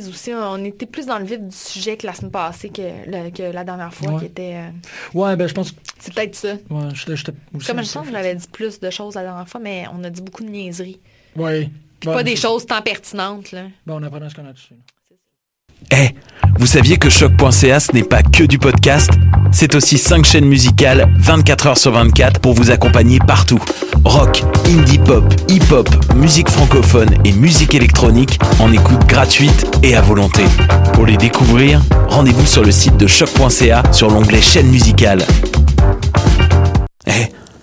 aussi, on était plus dans le vif du sujet que la semaine passée que, que la dernière fois, Ouais. qui était. euh, Ouais, ben je pense. c'est peut-être ça. Ouais, aussi Comme je sens que j'avais dit plus de choses la dernière fois, mais on a dit beaucoup de niaiseries. Ouais. Puis Ouais, pas des choses tant pertinentes, là. Ben, on apprend à se connaître dessus. Eh, vous saviez que choc.ca ce n'est pas que du podcast C'est aussi 5 chaînes musicales 24 heures sur 24 pour vous accompagner partout. Rock, indie pop, hip-hop, musique francophone et musique électronique en écoute gratuite et à volonté. Pour les découvrir, rendez-vous sur le site de choc.ca sur l'onglet chaîne musicale. Eh,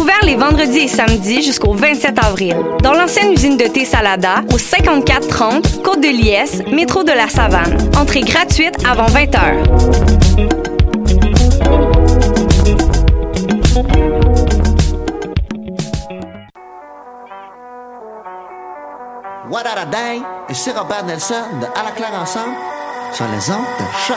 Ouvert les vendredis et samedis jusqu'au 27 avril. Dans l'ancienne usine de thé Salada, au 5430 Côte de Liesse, métro de la Savane. Entrée gratuite avant 20 h. What a Day et c'est Robert Nelson de À la claire ensemble sur les ondes de choc.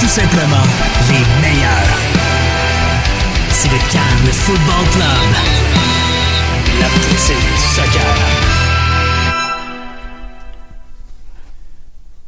Tout simplement, les meilleurs. C'est le Cannes Football Club. La poutine du soccer.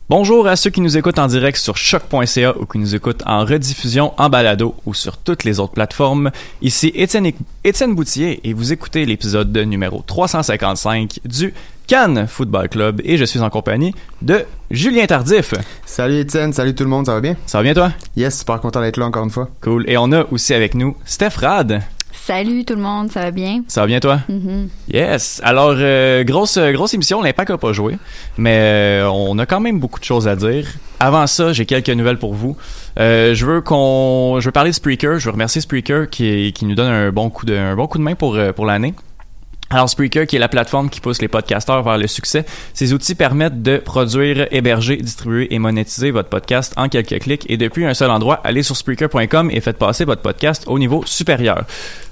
Bonjour à ceux qui nous écoutent en direct sur choc.ca ou qui nous écoutent en rediffusion en balado ou sur toutes les autres plateformes. Ici Étienne, Étienne Boutier et vous écoutez l'épisode numéro 355 du Cannes Football Club et je suis en compagnie de Julien Tardif. Salut Étienne, salut tout le monde, ça va bien? Ça va bien toi? Yes, super content d'être là encore une fois. Cool. Et on a aussi avec nous Steph Rad. Salut tout le monde, ça va bien? Ça va bien toi? Mhm. Yes. Alors, euh, grosse, grosse émission, l'Impact n'a pas joué, mais euh, on a quand même beaucoup de choses à dire. Avant ça, j'ai quelques nouvelles pour vous. Euh, je veux qu'on, je veux parler de Spreaker. Je veux remercier Spreaker qui, qui nous donne un bon coup de, un bon coup de main pour, euh, pour l'année. Alors Spreaker, qui est la plateforme qui pousse les podcasteurs vers le succès, ces outils permettent de produire, héberger, distribuer et monétiser votre podcast en quelques clics et depuis un seul endroit, allez sur Spreaker.com et faites passer votre podcast au niveau supérieur.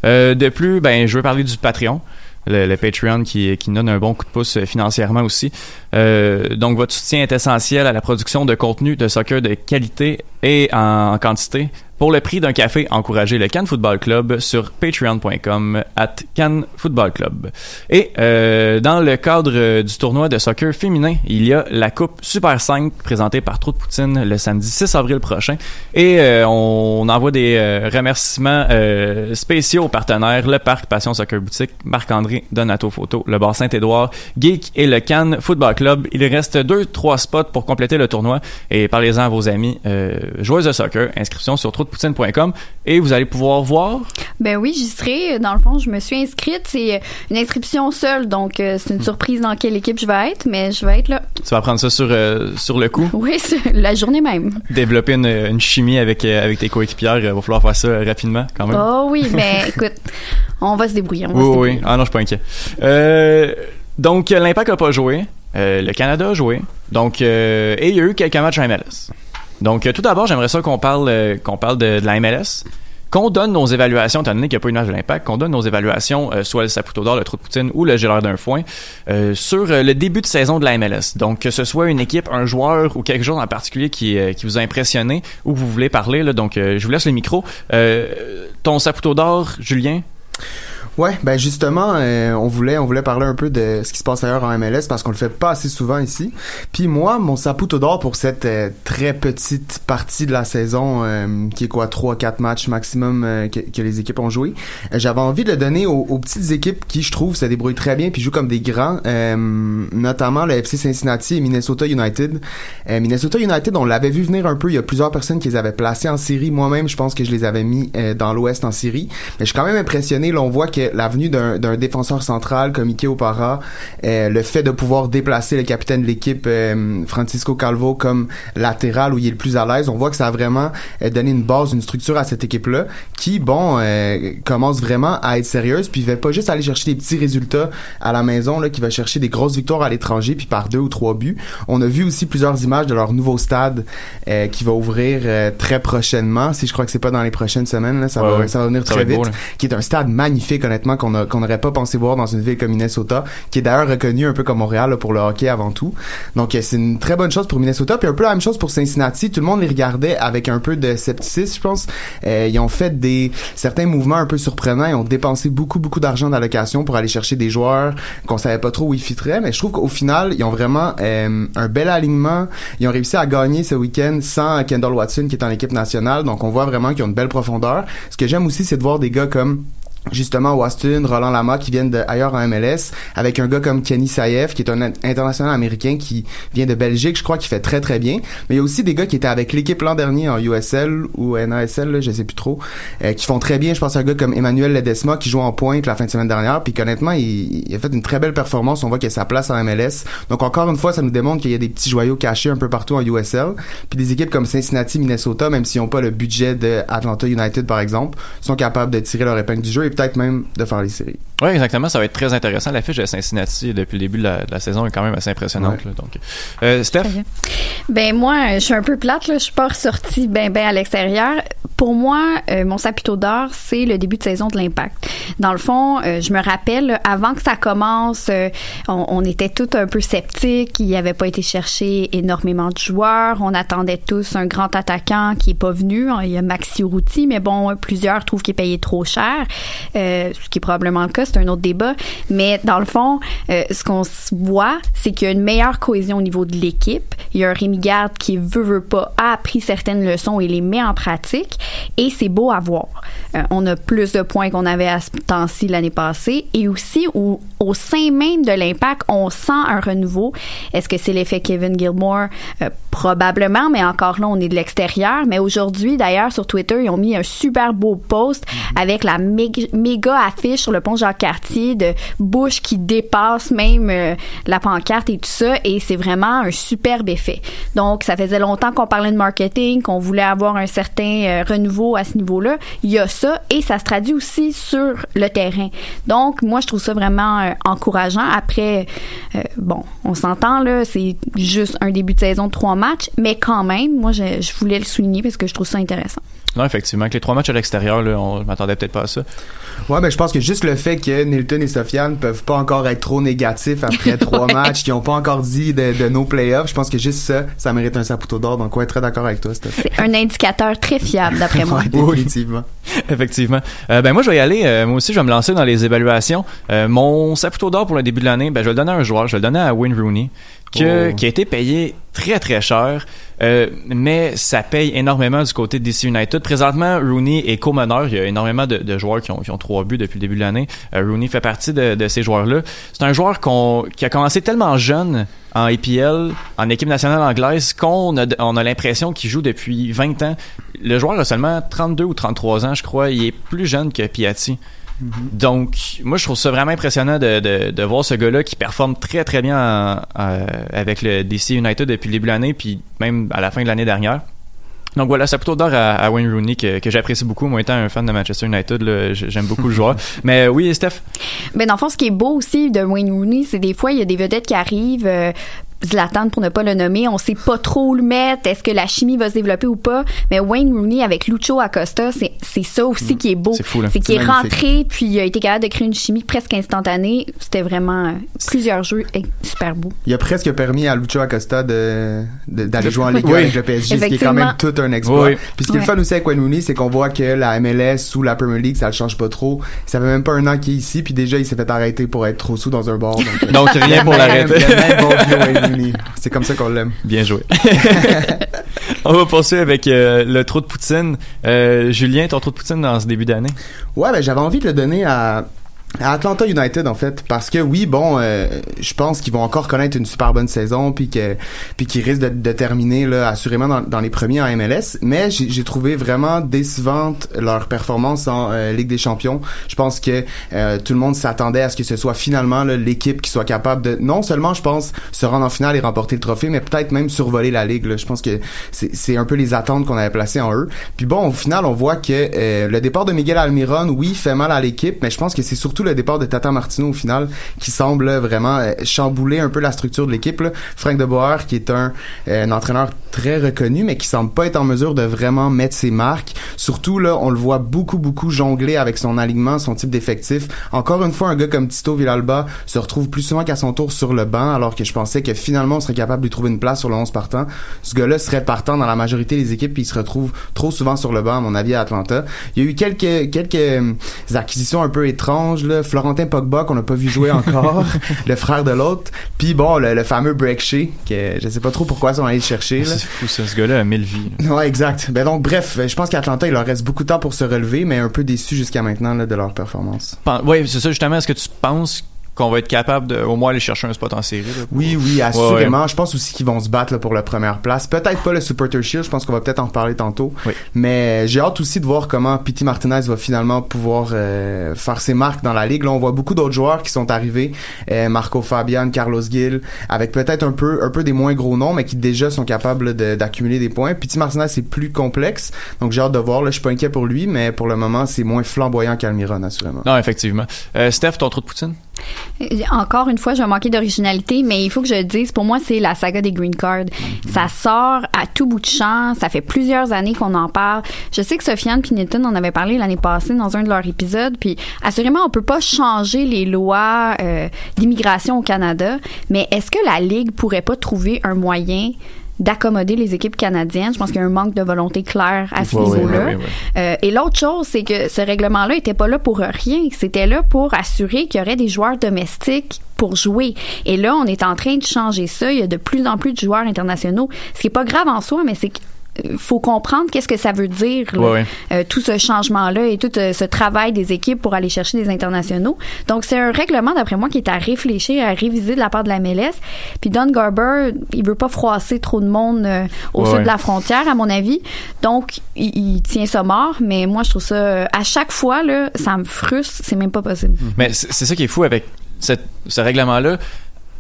Euh, de plus, ben, je veux parler du Patreon. Le, Patreon qui, qui donne un bon coup de pouce euh, financièrement aussi. Euh, donc votre soutien est essentiel à la production de contenu de soccer de qualité et en quantité. Pour le prix d'un café, encouragez le Cannes Football Club sur patreon.com at Cannes Football Club. Et euh, dans le cadre du tournoi de soccer féminin, il y a la Coupe Super 5 présentée par Trou de Poutine le samedi 6 avril prochain. Et euh, on envoie des euh, remerciements euh, spéciaux aux partenaires, le Parc Passion Soccer Boutique, Marc-André Donato Photo, le Bar Saint-Édouard, Geek et le Cannes Football Club. Il reste deux, trois spots pour compléter le tournoi. Et parlez-en à vos amis euh, joueuses de soccer. Inscription sur trou-de-poutine.com et vous allez pouvoir voir? Ben oui, j'y serai. Dans le fond, je me suis inscrite. C'est une inscription seule, donc euh, c'est une surprise dans quelle équipe je vais être, mais je vais être là. Tu vas prendre ça sur, euh, sur le coup? Oui, la journée même. Développer une, une chimie avec, euh, avec tes coéquipières, il va falloir faire ça rapidement quand même. Oh oui, mais écoute, on va se débrouiller. On va oui, se débrouiller. oui. Ah non, je suis pas inquiet. Euh, donc, l'Impact a pas joué. Euh, le Canada a joué. Donc, euh, et il y a eu quelques matchs MLS. Donc, euh, tout d'abord, j'aimerais ça qu'on parle, euh, qu'on parle de, la MLS. Qu'on donne nos évaluations, étant donné qu'il n'y a pas une match de l'impact, qu'on donne nos évaluations, euh, soit le Saputo d'or, le Trou de Poutine ou le Gélard d'un foin, sur le début de saison de la MLS. Donc, que ce soit une équipe, un joueur ou quelque chose en particulier qui, vous a impressionné ou vous voulez parler. Donc, je vous laisse le micro. Ton Saputo d'or, Julien? Ouais, ben justement, euh, on voulait on voulait parler un peu de ce qui se passe ailleurs en MLS parce qu'on le fait pas assez souvent ici. Puis moi, mon saputo d'or pour cette euh, très petite partie de la saison, euh, qui est quoi, 3-4 matchs maximum euh, que, que les équipes ont joué, euh, j'avais envie de le donner aux, aux petites équipes qui, je trouve, se débrouillent très bien puis jouent comme des grands, euh, notamment le FC Cincinnati et Minnesota United. Minnesota United, on l'avait vu venir un peu, il y a plusieurs personnes qui les avaient placés en série. Moi-même, je pense que je les avais mis dans l'Ouest en série. Mais je suis quand même impressionné, là, on voit que l'avenue d'un d'un défenseur central comme Ike Opara, euh, le fait de pouvoir déplacer le capitaine de l'équipe euh, Francisco Calvo comme latéral où il est le plus à l'aise, on voit que ça a vraiment euh, donné une base, une structure à cette équipe-là qui, bon, commence vraiment à être sérieuse puis il va pas juste aller chercher des petits résultats à la maison, là, qui va chercher des grosses victoires à l'étranger puis par deux ou trois buts. On a vu aussi plusieurs images de leur nouveau stade qui va ouvrir très prochainement. Si je crois que c'est pas dans les prochaines semaines, là, ça, Ouais, va, ouais. ça va venir Ça très va vite. beau, qui est un stade magnifique, honnêtement, qu'on a- qu'on n'aurait pas pensé voir dans une ville comme Minnesota, qui est d'ailleurs reconnu un peu comme Montréal pour le hockey avant tout. Donc euh, c'est une très bonne chose pour Minnesota, puis un peu la même chose pour Cincinnati. Tout le monde les regardait avec un peu de scepticisme, je pense. Euh, ils ont fait des certains mouvements un peu surprenants. Ils ont dépensé beaucoup beaucoup d'argent d'allocation pour aller chercher des joueurs qu'on savait pas trop où ils fitteraient, mais je trouve qu'au final ils ont vraiment euh, un bel alignement. Ils ont réussi à gagner ce week-end sans Kendall Watson qui est en équipe nationale, donc on voit vraiment qu'ils ont une belle profondeur. Ce que j'aime aussi, c'est de voir des gars comme justement Waston, Roland Lama qui viennent de ailleurs en MLS avec un gars comme Kenny Saïef qui est un in- international américain qui vient de Belgique je crois qui fait très très bien. Mais il y a aussi des gars qui étaient avec l'équipe l'an dernier en USL ou NASL là, je sais plus trop euh, qui font très bien. Je pense à un gars comme Emmanuel Ledesma qui joue en pointe la fin de semaine dernière. Puis honnêtement il, il a fait une très belle performance. On voit qu'il a sa place en MLS donc encore une fois ça nous démontre qu'il y a des petits joyaux cachés un peu partout en USL puis des équipes comme Cincinnati Minnesota même s'ils n'ont pas le budget de Atlanta United par exemple sont capables de tirer leur épingle du jeu peut-être même de faire les séries Oui, exactement. Ça va être très intéressant. L'affiche de Cincinnati depuis le début de la, de la saison est quand même assez impressionnante. là. donc, euh, Steph, Ben moi, je suis un peu plate, là. Je suis pas ressortie ben ben à l'extérieur. Pour moi, euh, mon saputo d'or, c'est le début de saison de l'impact. Dans le fond, euh, je me rappelle, avant que ça commence, euh, on, on était tous un peu sceptiques. Il n'y avait pas été cherché énormément de joueurs. On attendait tous un grand attaquant qui est pas venu. Il y a Maxi Routi, mais bon, plusieurs trouvent qu'il est payé trop cher. Euh, ce qui est probablement le cas, c'est un autre débat. Mais dans le fond, euh, ce qu'on voit, c'est qu'il y a une meilleure cohésion au niveau de l'équipe. Il y a un Rémi Garde qui veut, veut pas, a appris certaines leçons et les met en pratique. Et c'est beau à voir. Euh, on a plus de points qu'on avait à ce temps-ci l'année passée. Et aussi, au, au sein même de l'impact, on sent un renouveau. Est-ce que c'est l'effet Kevin Gilmore? Euh, probablement, mais encore là, on est de l'extérieur. Mais aujourd'hui, d'ailleurs, sur Twitter, ils ont mis un super beau post avec la méga, méga affiche sur le pont De Bush qui dépasse même euh, la pancarte et tout ça. Et c'est vraiment un superbe effet. Donc, ça faisait longtemps qu'on parlait de marketing, qu'on voulait avoir un certain euh, renouveau à ce niveau-là. Il y a ça et ça se traduit aussi sur le terrain. Donc, moi, je trouve ça vraiment euh, encourageant. Après, bon, on s'entend là, c'est juste un début de saison trois matchs, mais quand même, moi, je voulais le souligner parce que je trouve ça intéressant. Non, effectivement, avec les trois matchs à l'extérieur, là, on, je m'attendais peut-être pas à ça. Ouais, mais je pense que juste le fait que Nilton et Sofiane peuvent pas encore être trop négatifs après trois matchs, qui ont pas encore dit de, de nos playoffs, je pense que juste ça, ça mérite un saputo d'or. Donc ouais, très d'accord avec toi, Steph. C'est un indicateur très fiable, d'après moi. Ouais, définitivement. Effectivement. Euh, ben moi, je vais y aller. Euh, moi aussi, je vais me lancer dans les évaluations. Euh, mon saputo d'or pour le début de l'année, ben je vais le donner à un joueur. Je vais le donner à Wayne Rooney, que, Oh. qui a été payé très très cher. Euh, mais ça paye énormément du côté de DC United. Présentement, Rooney est co-meneur. Il y a énormément de, de joueurs qui ont, qui ont trois buts depuis le début de l'année. Euh, Rooney fait partie de, de ces joueurs-là. C'est un joueur qui a commencé tellement jeune en APL, en équipe nationale anglaise, qu'on a, on a l'impression qu'il joue depuis 20 ans. Le joueur a seulement 32 ou 33 ans, je crois. Il est plus jeune que Piatti. Donc, moi, je trouve ça vraiment impressionnant de, de, de voir ce gars-là qui performe très, très bien en- euh, avec le DC United depuis le début de l'année, puis même à la fin de l'année dernière. Donc voilà, c'est plutôt d'or à, à Wayne Rooney que, que j'apprécie beaucoup. Moi, étant un fan de Manchester United, j'aime beaucoup le joueur. Mais euh, oui, Steph? Ben, dans le fond, ce qui est beau aussi de Wayne Rooney, c'est des fois, il y a des vedettes qui arrivent. euh, Zlatan, pour ne pas le nommer, on sait pas trop où le mettre. Est-ce que la chimie va se développer ou pas? Mais Wayne Rooney avec Lucho Acosta, c'est c'est ça aussi qui est beau. C'est fou, là. C'est qu'il est rentré, puis il a été capable de créer une chimie presque instantanée. C'était vraiment euh, plusieurs jeux super beaux. Il a presque permis à Lucho Acosta de, de- d'aller jouer en Ligue 1 Oui. avec le PSG, ce qui est quand même tout un exploit. Oui. Puis ce qui est le Ouais. fun aussi avec Wayne Rooney, c'est qu'on voit que la MLS ou la Premier League, ça le change pas trop. Ça fait même pas un an qu'il est ici, puis déjà il s'est fait arrêter pour être trop sous dans un bar. Donc, euh, Donc, rien pour l'arrêter. Rooney. C'est comme ça qu'on l'aime. Bien joué. On va poursuivre avec euh, le trou de poutine. Euh, Julien, ton trou de poutine dans ce début d'année? Ouais, ben j'avais envie de le donner à, à Atlanta United en fait parce que oui bon euh, je pense qu'ils vont encore connaître une super bonne saison puis que puis qu'ils risquent de, de terminer là assurément dans, dans les premiers en MLS mais j'ai trouvé vraiment décevante leur performance en euh, Ligue des Champions je pense que euh, tout le monde s'attendait à ce que ce soit finalement l'équipe qui soit capable de non seulement je pense se rendre en finale et remporter le trophée mais peut-être même survoler la ligue là. je pense que c'est c'est un peu les attentes qu'on avait placées en eux puis bon au final on voit que euh, le départ de Miguel Almiron oui fait mal à l'équipe mais je pense que c'est surtout le départ de Tata Martino au final qui semble là, vraiment euh, chambouler un peu la structure de l'équipe. Frank de Boer qui est un, euh, un entraîneur très reconnu mais qui semble pas être en mesure de vraiment mettre ses marques. Surtout là on le voit beaucoup beaucoup jongler avec son alignement son type d'effectif. Encore une fois un gars comme Tito Villalba se retrouve plus souvent qu'à son tour sur le banc alors que je pensais que finalement on serait capable de lui trouver une place sur le 11 partant. Ce gars-là serait partant dans la majorité des équipes puis il se retrouve trop souvent sur le banc à mon avis à Atlanta. Il y a eu quelques quelques euh, acquisitions un peu étranges là Florentin Pogba qu'on n'a pas vu jouer encore le frère de l'autre puis bon le, le fameux Break Shea que je sais pas trop pourquoi ils sont allés le chercher là. C'est fou, ça. Ce gars-là a mille vies. là. Ouais, exact. Ben donc, bref, je pense qu'Atlanta, il leur reste beaucoup de temps pour se relever, mais un peu déçu jusqu'à maintenant là, de leur performance. Oui, c'est ça, justement. Est-ce que tu penses qu'on va être capable de au moins aller chercher un spot en série? là, pour- Oui, oui, Ouais, assurément. Je pense aussi qu'ils vont se battre là, pour la première place. Peut-être pas le Super Tour Shield, je pense qu'on va peut-être en reparler tantôt. Oui. Mais j'ai hâte aussi de voir comment Pity Martinez va finalement pouvoir euh, faire ses marques dans la ligue. Là, on voit beaucoup d'autres joueurs qui sont arrivés. Euh, Marco Fabian, Carlos Gil, avec peut-être un peu, un peu des moins gros noms, mais qui déjà sont capables de- d'accumuler des points. Pity Martinez, c'est plus complexe. Donc j'ai hâte de voir. Là, je suis pas inquiet pour lui, mais pour le moment, c'est moins flamboyant qu'Almiron, assurément. Non, effectivement. Euh, Steph, ton trou de poutine? Encore une fois, je vais manquer d'originalité, mais il faut que je le dise, pour moi, c'est la saga des green cards. Ça sort à tout bout de champ. Ça fait plusieurs années qu'on en parle. Je sais que Sofiane Pinetton en avait parlé l'année passée dans un de leurs épisodes. Puis, assurément, on peut pas changer les lois euh, d'immigration au Canada, mais est-ce que la Ligue pourrait pas trouver un moyen d'accommoder les équipes canadiennes. Je pense qu'il y a un manque de volonté claire à ce niveau-là. Euh, et l'autre chose, c'est que ce règlement-là était pas là pour rien. C'était là pour assurer qu'il y aurait des joueurs domestiques pour jouer. Et là, on est en train de changer ça. Il y a de plus en plus de joueurs internationaux. Ce qui est pas grave en soi, mais c'est que faut comprendre qu'est-ce que ça veut dire là, euh, tout ce changement-là et tout euh, ce travail des équipes pour aller chercher des internationaux. Donc c'est un règlement d'après moi qui est à réfléchir, à réviser de la part de la MLS. Puis Don Garber, il veut pas froisser trop de monde euh, au sud de la frontière à mon avis. Donc il, il tient ça mort, mais moi je trouve ça à chaque fois là, ça me frustre, c'est même pas possible. Mais c'est c'est ça qui est fou avec cette- ce règlement-là.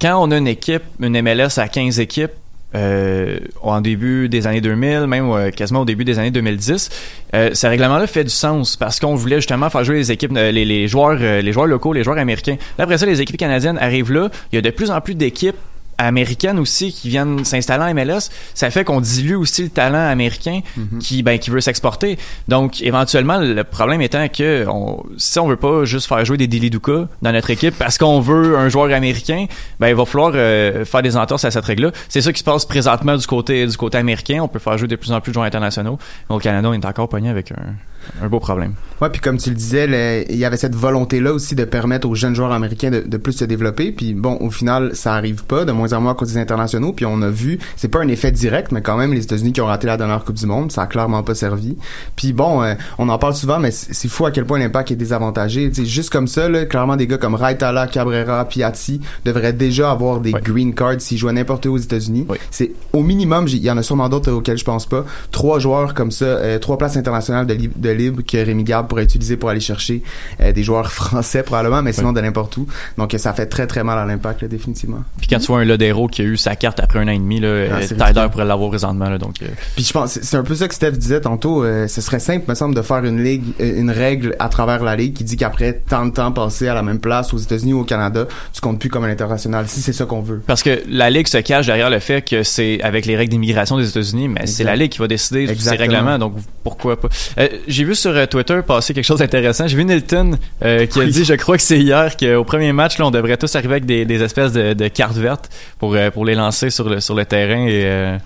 Quand on a une équipe, une MLS à 15 équipes, euh, en début des années 2000, même euh, quasiment au début des années 2010, euh, ce règlement-là fait du sens parce qu'on voulait justement faire jouer les équipes, euh, les, joueurs, les joueurs locaux, les joueurs américains. Là, après ça, les équipes canadiennes arrivent là. Il y a de plus en plus d'équipes américaines aussi qui viennent s'installer en MLS, ça fait qu'on dilue aussi le talent américain qui ben qui veut s'exporter. Donc éventuellement le problème étant que on, si on veut pas juste faire jouer des Dilly Duka dans notre équipe parce qu'on veut un joueur américain, ben il va falloir euh, faire des entorses à cette règle-là. C'est ça qui se passe présentement du côté du côté américain, on peut faire jouer de plus en plus de joueurs internationaux. Mais au Canada, on est encore pogné avec un, un beau problème. Ouais, puis comme tu le disais, le- il y avait cette volonté-là aussi de permettre aux jeunes joueurs américains de, de plus se développer. Puis bon, au final, ça arrive pas, de moins moins en moins des internationaux. Puis on a vu, c'est pas un effet direct, mais quand même, les États-Unis qui ont raté la dernière Coupe du Monde, ça a clairement pas servi. Puis bon, euh, on en parle souvent, mais c'est fou à quel point l'impact est désavantagé. Tu sais, juste comme ça, là, clairement, des gars comme Raitala, Cabrera, Piatti devraient déjà avoir des green cards s'ils jouent à n'importe où aux États-Unis. C'est au minimum, il y en a sûrement d'autres auxquels je pense pas. Trois joueurs comme ça, euh, trois places internationales de, lib- de libre que Rémi Garde pourrait utiliser pour aller chercher euh, des joueurs français probablement, mais sinon de n'importe où. Donc ça fait très très mal à l'impact définitivement. Puis quand tu vois un Lodero qui a eu sa carte après un an et demi, là, Ah, euh, pourrait l'avoir présentement. Là, donc, euh, Puis je pense c'est- un peu ça que Steph disait tantôt. euh, ce serait simple, me semble, de faire une ligue, euh, une règle à travers la ligue qui dit qu'après tant de temps passé à la même place aux États-Unis ou au Canada, tu comptes plus comme un international. Si c'est ça qu'on veut. Parce que la Ligue se cache derrière le fait que c'est avec les règles d'immigration des États-Unis, mais c'est la Ligue qui va décider de ces règlements, donc pourquoi pas. Euh, J'ai vu sur euh, Twitter passer quelque chose d'intéressant. J'ai vu Nilton qui a Oui. dit, je crois que c'est hier, qu'au premier match, là, on devrait tous arriver avec des, des espèces de, de cartes vertes pour, euh, pour les lancer sur le, sur le terrain. Et, euh,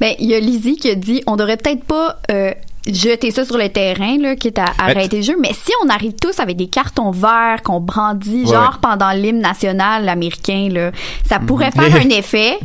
Ben, il y a Lizzie qui a dit on devrait peut-être pas euh, jeter ça sur le terrain, là, quitte à Mais- arrêter le jeu, mais si on arrive tous avec des cartons verts qu'on brandit, Ouais, genre ouais. pendant l'hymne national américain, là, ça Mhm. pourrait faire un effet.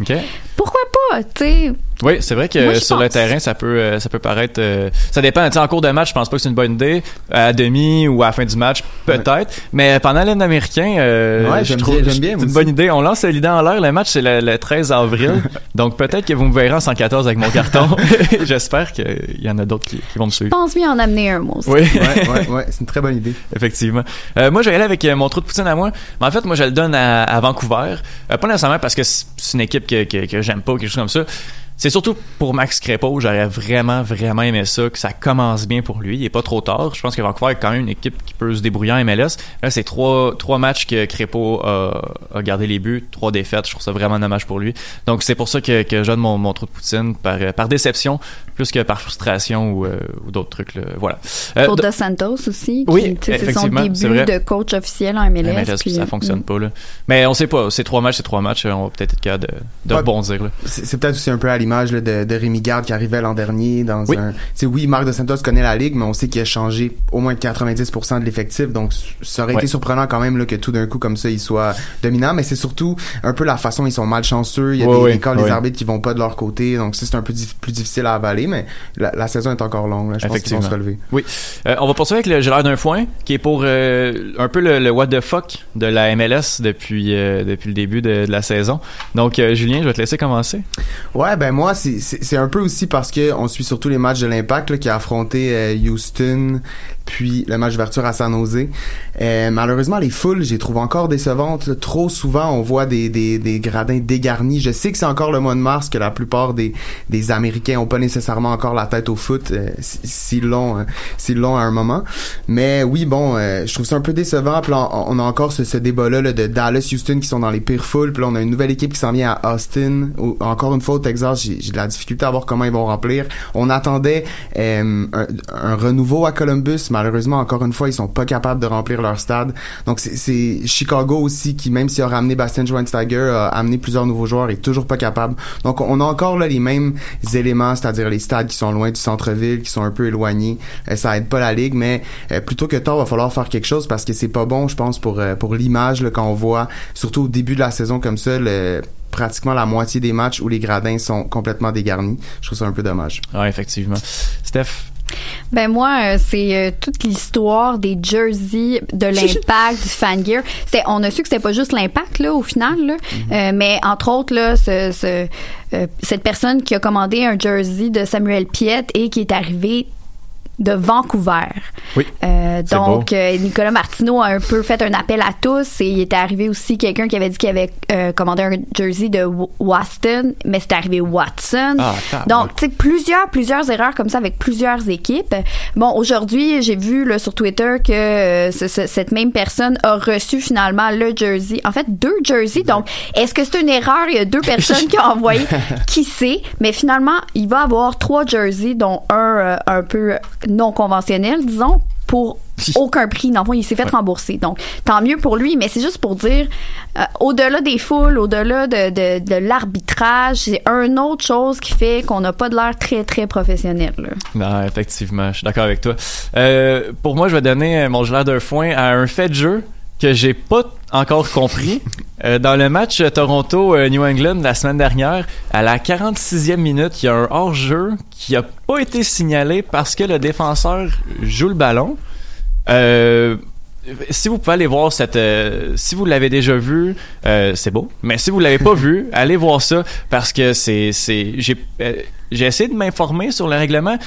Pourquoi pas, tu sais? Oui, c'est vrai que Moi, je sur le terrain, ça peut, euh, ça peut paraître. euh, ça dépend. Tu sais, en cours de match, je pense pas que c'est une bonne idée. À demi ou à la fin du match, peut-être. Mais pendant l'hymne américain, euh, Ouais, je j'aime trouve bien, j'aime c'est bien, une bonne idée. On lance l'idée en l'air. Le match, c'est le, le 13 avril. Donc peut-être que vous me verrez en 114 avec mon carton. J'espère qu'il y en a d'autres qui, qui vont me Je suivre. pense bien en amener un, moi aussi. Oui. Ouais, ouais, ouais, c'est une très bonne idée. Effectivement. Euh, moi, je vais aller avec mon trou de poutine à moi. Mais en fait, moi, je le donne à, à Vancouver. Euh, pas nécessairement parce que c'est c'est une équipe que, que, que j'aime pas ou quelque chose comme ça. C'est surtout pour Max Crépeau. J'aurais vraiment, vraiment aimé ça, que ça commence bien pour lui. Il est pas trop tard. Je pense que Vancouver est quand même une équipe qui peut se débrouiller en MLS. Là, c'est trois, trois matchs que Crépeau a, a gardé les buts, trois défaites. Je trouve ça vraiment dommage pour lui. Donc, c'est pour ça que, que je donne mon, mon trou de poutine par, euh, par déception, plus que par frustration ou, euh, ou d'autres trucs. Là. Voilà. Euh, Pour do- Dos Santos aussi, qui, Oui, c'est son début de coach officiel en MLS. MLS, puis- ça fonctionne Mm. pas là. Mais on sait pas, c'est trois matchs, c'est trois matchs, on va peut-être être capable de, de Ouais. rebondir là. C'est c'est peut-être aussi un peu à l'image de, de Rémi Garde qui arrivait l'an dernier dans Oui. un. Tu sais, oui, Marc de Santos connaît la ligue, mais on sait qu'il a changé au moins 90% de l'effectif, donc ça aurait Ouais. été surprenant quand même là, que tout d'un coup comme ça il soit dominant. Mais c'est surtout un peu la façon ils sont malchanceux. Il y a Ouais, des, ouais, des les arbitres qui vont pas de leur côté, donc c'est un peu dif- plus difficile à avaler. Mais la, la saison est encore longue. Là, je pense qu'ils vont se relever. Oui. Euh, on va poursuivre avec le J'ai l'air d'un foin, qui est pour euh, un peu le, le what the fuck de la MLS depuis, euh, depuis le début de, de la saison. Donc, Julien, je vais te laisser commencer. Ouais, ben moi, c'est- un peu aussi parce que on suit surtout les matchs de l'Impact qui a affronté euh, Houston, puis le match d'ouverture à San Jose. Euh, malheureusement, les foules, j'ai trouvé encore décevantes. Trop souvent, on voit des, des, des gradins dégarnis. Je sais que c'est encore le mois de mars que la plupart des, des Américains ont pas nécessairement encore la tête au foot, euh, s- s'ils l'ont, hein, s'ils l'ont à un moment. Mais oui, bon, euh, je trouve ça un peu décevant. Puis on, on a encore ce, ce débat-là là, de Dallas-Houston qui sont dans les pires foules. Puis là, on a une nouvelle équipe qui s'en vient à Austin. Au- encore une fois, au Texas, j'ai j'ai de la difficulté à voir comment ils vont remplir. On attendait euh, un, un renouveau à Columbus. Malheureusement, encore une fois, ils sont pas capables de remplir leur stade. Donc, c'est- Chicago aussi qui, même s'il a ramené Bastien Schweinsteiger, a amené plusieurs nouveaux joueurs, est toujours pas capable. Donc, on a encore les mêmes éléments, c'est-à-dire les stades qui sont loin du centre-ville, qui sont un peu éloignés. Euh, ça aide pas la ligue, mais euh, plutôt que tard, va falloir faire quelque chose parce que c'est pas bon, je pense, pour euh, l'image quand on voit, surtout au début de la saison comme ça, pratiquement la moitié des matchs où les gradins sont complètement dégarnis. Je trouve ça un peu dommage. Ouais, effectivement. Steph? Ben moi, euh, c'est euh, toute l'histoire des jerseys, de l'impact, du fan gear. C'est, on a su que c'était pas juste l'impact là au final, là, Euh, mais entre autres là, ce, ce, euh, cette personne qui a commandé un jersey de Samuel Piette et qui est arrivé de Vancouver. Oui. Euh, donc, euh, Nicolas Martineau a un peu fait un appel à tous et il était arrivé aussi quelqu'un qui avait dit qu'il avait euh, commandé un jersey de Waston, mais c'était arrivé Watson. Ah, donc, tu sais, plusieurs, plusieurs erreurs comme ça avec plusieurs équipes. Bon, aujourd'hui, j'ai vu là, sur Twitter que euh, ce- ce- cette même personne a reçu finalement le jersey. En fait, deux jerseys. Donc, est-ce que c'est une erreur? Il y a deux personnes qui ont envoyé. Qui sait? Mais finalement, il va avoir trois jerseys, dont un euh, un peu non conventionnel, disons, pour aucun prix. Dans le fond, il s'est fait rembourser. Donc, tant mieux pour lui, mais c'est juste pour dire, euh, au-delà des foules, au-delà de, de, de l'arbitrage, c'est une autre chose qui fait qu'on n'a pas de l'air très, très professionnel. là. Non, effectivement, je suis d'accord avec toi. Euh, pour moi, je vais donner mon gelard d'un foin à un fait de jeu que j'ai pas encore compris. Euh, dans le match Toronto-New England la semaine dernière, à la 46e minute, il y a un hors-jeu qui a pas été signalé parce que le défenseur joue le ballon. Euh, si vous pouvez aller voir cette, euh, si vous l'avez déjà vu, euh, c'est beau. Mais si vous l'avez pas vu, allez voir ça parce que c'est, c'est, j'ai, euh, j'ai essayé de m'informer sur le règlement.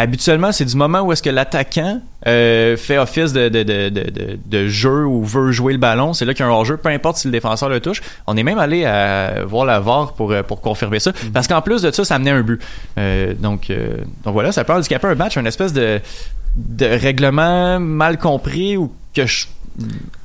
Habituellement, c'est du moment où est-ce que l'attaquant euh, fait office de, de, de, de, de- jeu ou veut jouer le ballon. C'est là qu'il y a un hors-jeu, peu importe si le défenseur le touche. On est même allé à voir la VAR pour, euh, pour confirmer ça. Parce qu'en plus de ça, ça amenait un but. Euh, donc, euh, donc voilà, ça peut handicaper un match, une espèce de, de règlement mal compris ou que je,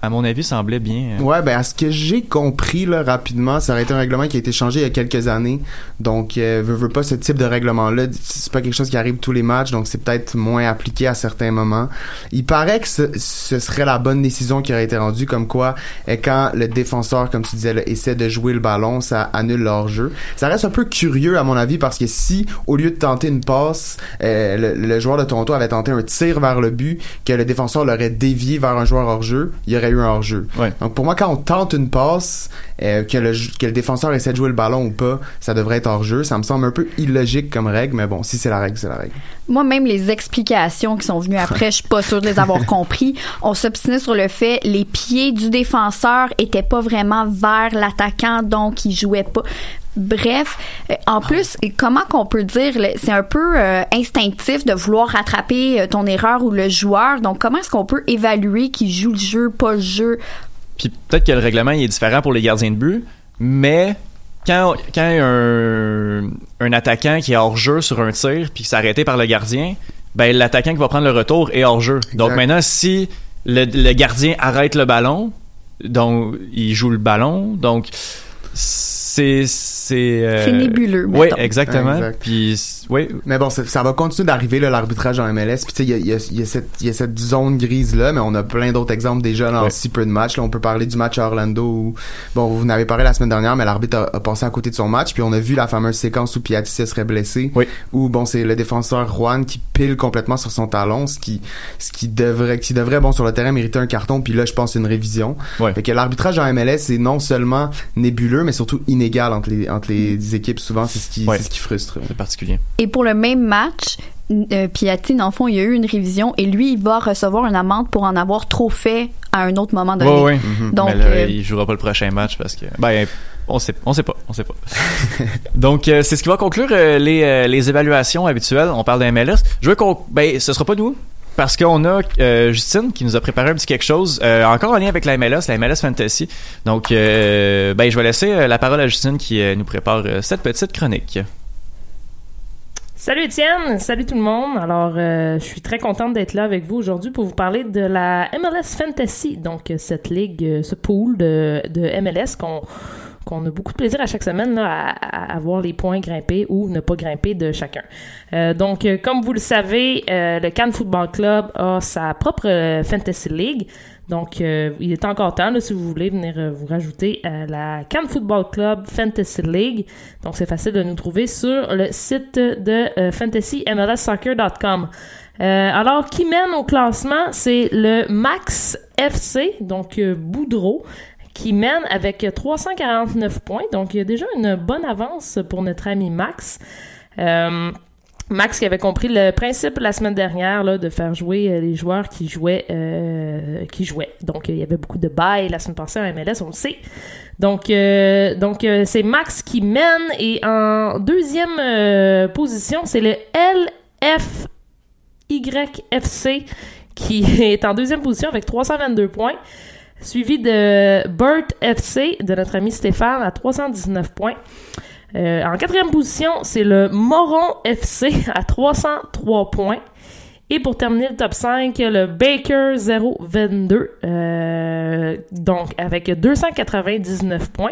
à mon avis, semblait bien. euh, Ouais, ben à ce que j'ai compris là rapidement, ça aurait été un règlement qui a été changé il y a quelques années. Donc euh, veux, veux pas ce type de règlement là, c'est pas quelque chose qui arrive tous les matchs, donc c'est peut-être moins appliqué à certains moments. Il paraît que ce, ce serait la bonne décision qui aurait été rendue comme quoi euh, quand le défenseur comme tu disais là, essaie de jouer le ballon, ça annule leur jeu. Ça reste un peu curieux à mon avis parce que si au lieu de tenter une passe, euh, le, le joueur de Toronto avait tenté un tir vers le but, que le défenseur l'aurait dévié vers un joueur hors jeu, il y aurait eu un hors jeu. Ouais. Donc pour moi, quand on tente une passe, euh, que, le, que le défenseur essaie de jouer le ballon ou pas, ça devrait être hors jeu. Ça me semble un peu illogique comme règle, mais bon, si c'est la règle, c'est la règle. Moi, même les explications qui sont venues après, je suis pas sûre de les avoir compris. On s'obstinait sur le fait les pieds du défenseur étaient pas vraiment vers l'attaquant, donc il jouait pas. Bref, euh, en plus, et comment qu'on peut dire, c'est un peu euh, instinctif de vouloir rattraper euh, ton erreur ou le joueur. Donc, comment est-ce qu'on peut évaluer qui joue le jeu, pas le jeu? Puis peut-être que le règlement il est différent pour les gardiens de but, mais quand, quand un, un attaquant qui est hors jeu sur un tir puis qui s'est arrêté par le gardien, ben l'attaquant qui va prendre le retour est hors jeu. Donc maintenant, si le, le gardien arrête le ballon, donc il joue le ballon, donc c'est c'est euh, C'est nébuleux, Oui, exactement. Exact. Puis oui, Mais bon, ça, ça va continuer d'arriver, là, l'arbitrage en MLS. Puis tu sais, il y a, il y, a, il y, a cette- il y a cette zone grise-là, mais on a plein d'autres exemples déjà dans Ouais. si peu de matchs. Là, on peut parler du match à Orlando où, bon, vous n'avez parlé la semaine dernière, mais l'arbitre a, a passé à côté de son match. Puis on a vu la fameuse séquence où Piatti se serait blessé. Oui. Où, bon, c'est le défenseur Juan qui pile complètement sur son talon, ce qui, ce qui devrait, qui devrait, bon, sur le terrain, mériter un carton. Puis là, je pense une révision. Ouais. Fait que l'arbitrage en MLS, c'est non seulement nébuleux, mais surtout inégal entre les, entre les équipes. Souvent, c'est ce qui, Ouais. c'est ce qui frustre. c'est particulier. Et pour le même match, euh, Piatti, dans le fond, il y a eu une révision et lui, il va recevoir une amende pour en avoir trop fait à un autre moment donné. Ouais, ouais. Donc, mais là, euh, il jouera pas le prochain match parce que ben on sait on sait pas, on sait pas. Donc euh, c'est ce qui va conclure euh, les euh, les évaluations habituelles. On parle d'un MLS. Je veux qu'on ben ce sera pas nous parce qu'on a euh, Justine qui nous a préparé un petit quelque chose euh, encore en lien avec la MLS, la MLS Fantasy. Donc euh, ben je vais laisser la parole à Justine qui nous prépare cette petite chronique. Salut Étienne, salut tout le monde. Alors, je suis très contente d'être là avec vous aujourd'hui pour vous parler de la MLS Fantasy, donc cette ligue, ce pool de MLS qu'on qu'on a beaucoup de plaisir à chaque semaine là, à, à, voir les points grimper ou ne pas grimper de chacun. Euh, donc, euh, comme vous le savez, euh, le Cannes Football Club a sa propre euh, Fantasy League. Donc, euh, il est encore temps, là, si vous voulez, venir euh, vous rajouter à la Cannes Football Club Fantasy League. Donc, c'est facile de nous trouver sur le site de euh, alors, qui mène au classement, c'est le Max FC, donc Boudreau, qui mène avec 349 points. Donc, il y a déjà une bonne avance pour notre ami Max. Euh, Max qui avait compris le principe la semaine dernière là, de faire jouer euh, les joueurs qui jouaient euh, qui jouaient. Donc il y avait beaucoup de bails la semaine passée en MLS, on le sait. Donc donc c'est Max qui mène et en deuxième position, c'est le LFYFC qui est en deuxième position avec 322 points, suivi de Burt FC de notre ami Stéphane à 319 points. Euh, en quatrième position, c'est le Moron FC à 303 points. Et pour terminer le top 5, le Baker 022, euh, donc avec 299 points.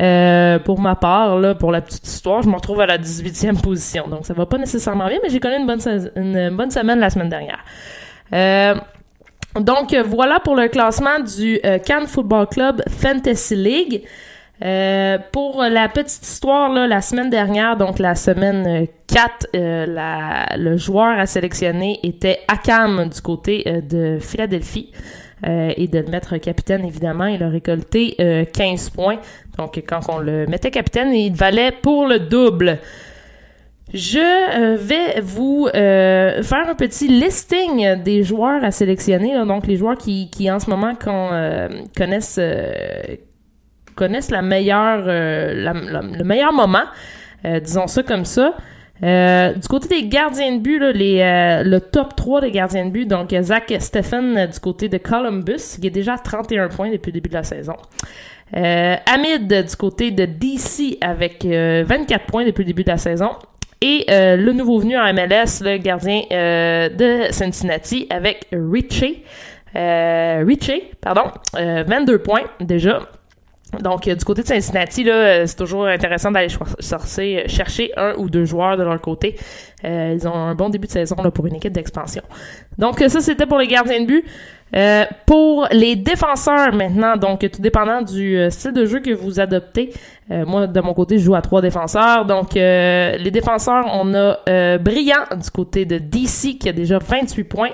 Euh, pour ma part, pour la petite histoire, je me retrouve à la 18e position. Donc ça va pas nécessairement bien, mais j'ai connu une bonne, bonne semaine la semaine dernière. Donc euh, voilà pour le classement du euh, Cannes Football Club Fantasy League. Euh, pour la petite histoire, là, la semaine dernière, donc la semaine euh, 4, euh, la- le joueur à sélectionner était Akam du côté euh, de Philadelphie. euh, et de le mettre capitaine, évidemment. Il a récolté euh, 15 points. Donc, quand on le mettait capitaine, il valait pour le double. Je euh, vais vous euh, faire un petit listing des joueurs à sélectionner, donc les joueurs qui, qui en ce moment euh, connaissent connaissent la meilleure le meilleur moment, disons ça comme ça. Du côté des gardiens de but, le top 3 des gardiens de but, donc Zach Stephen du côté de Columbus, qui est déjà à 31 points depuis le début de la saison. Hamid du côté de DC avec euh, 24 points depuis le début de la saison. Et euh, le nouveau venu en MLS, le gardien euh, de Cincinnati avec Richie. Euh, Richie, pardon, euh, 22 points déjà. Donc, euh, du côté de Cincinnati, là, euh, c'est toujours intéressant d'aller chercher, chercher un ou deux joueurs de leur côté. Euh, ils ont un bon début de saison là, pour une équipe d'expansion. Donc, euh, ça, c'était pour les gardiens de but. Euh, pour les défenseurs maintenant, donc tout dépendant du euh, style de jeu que vous adoptez. euh, moi, de mon côté, je joue à trois défenseurs. Donc, euh, les défenseurs, on a euh, Brillant du côté de DC qui a déjà 28 points.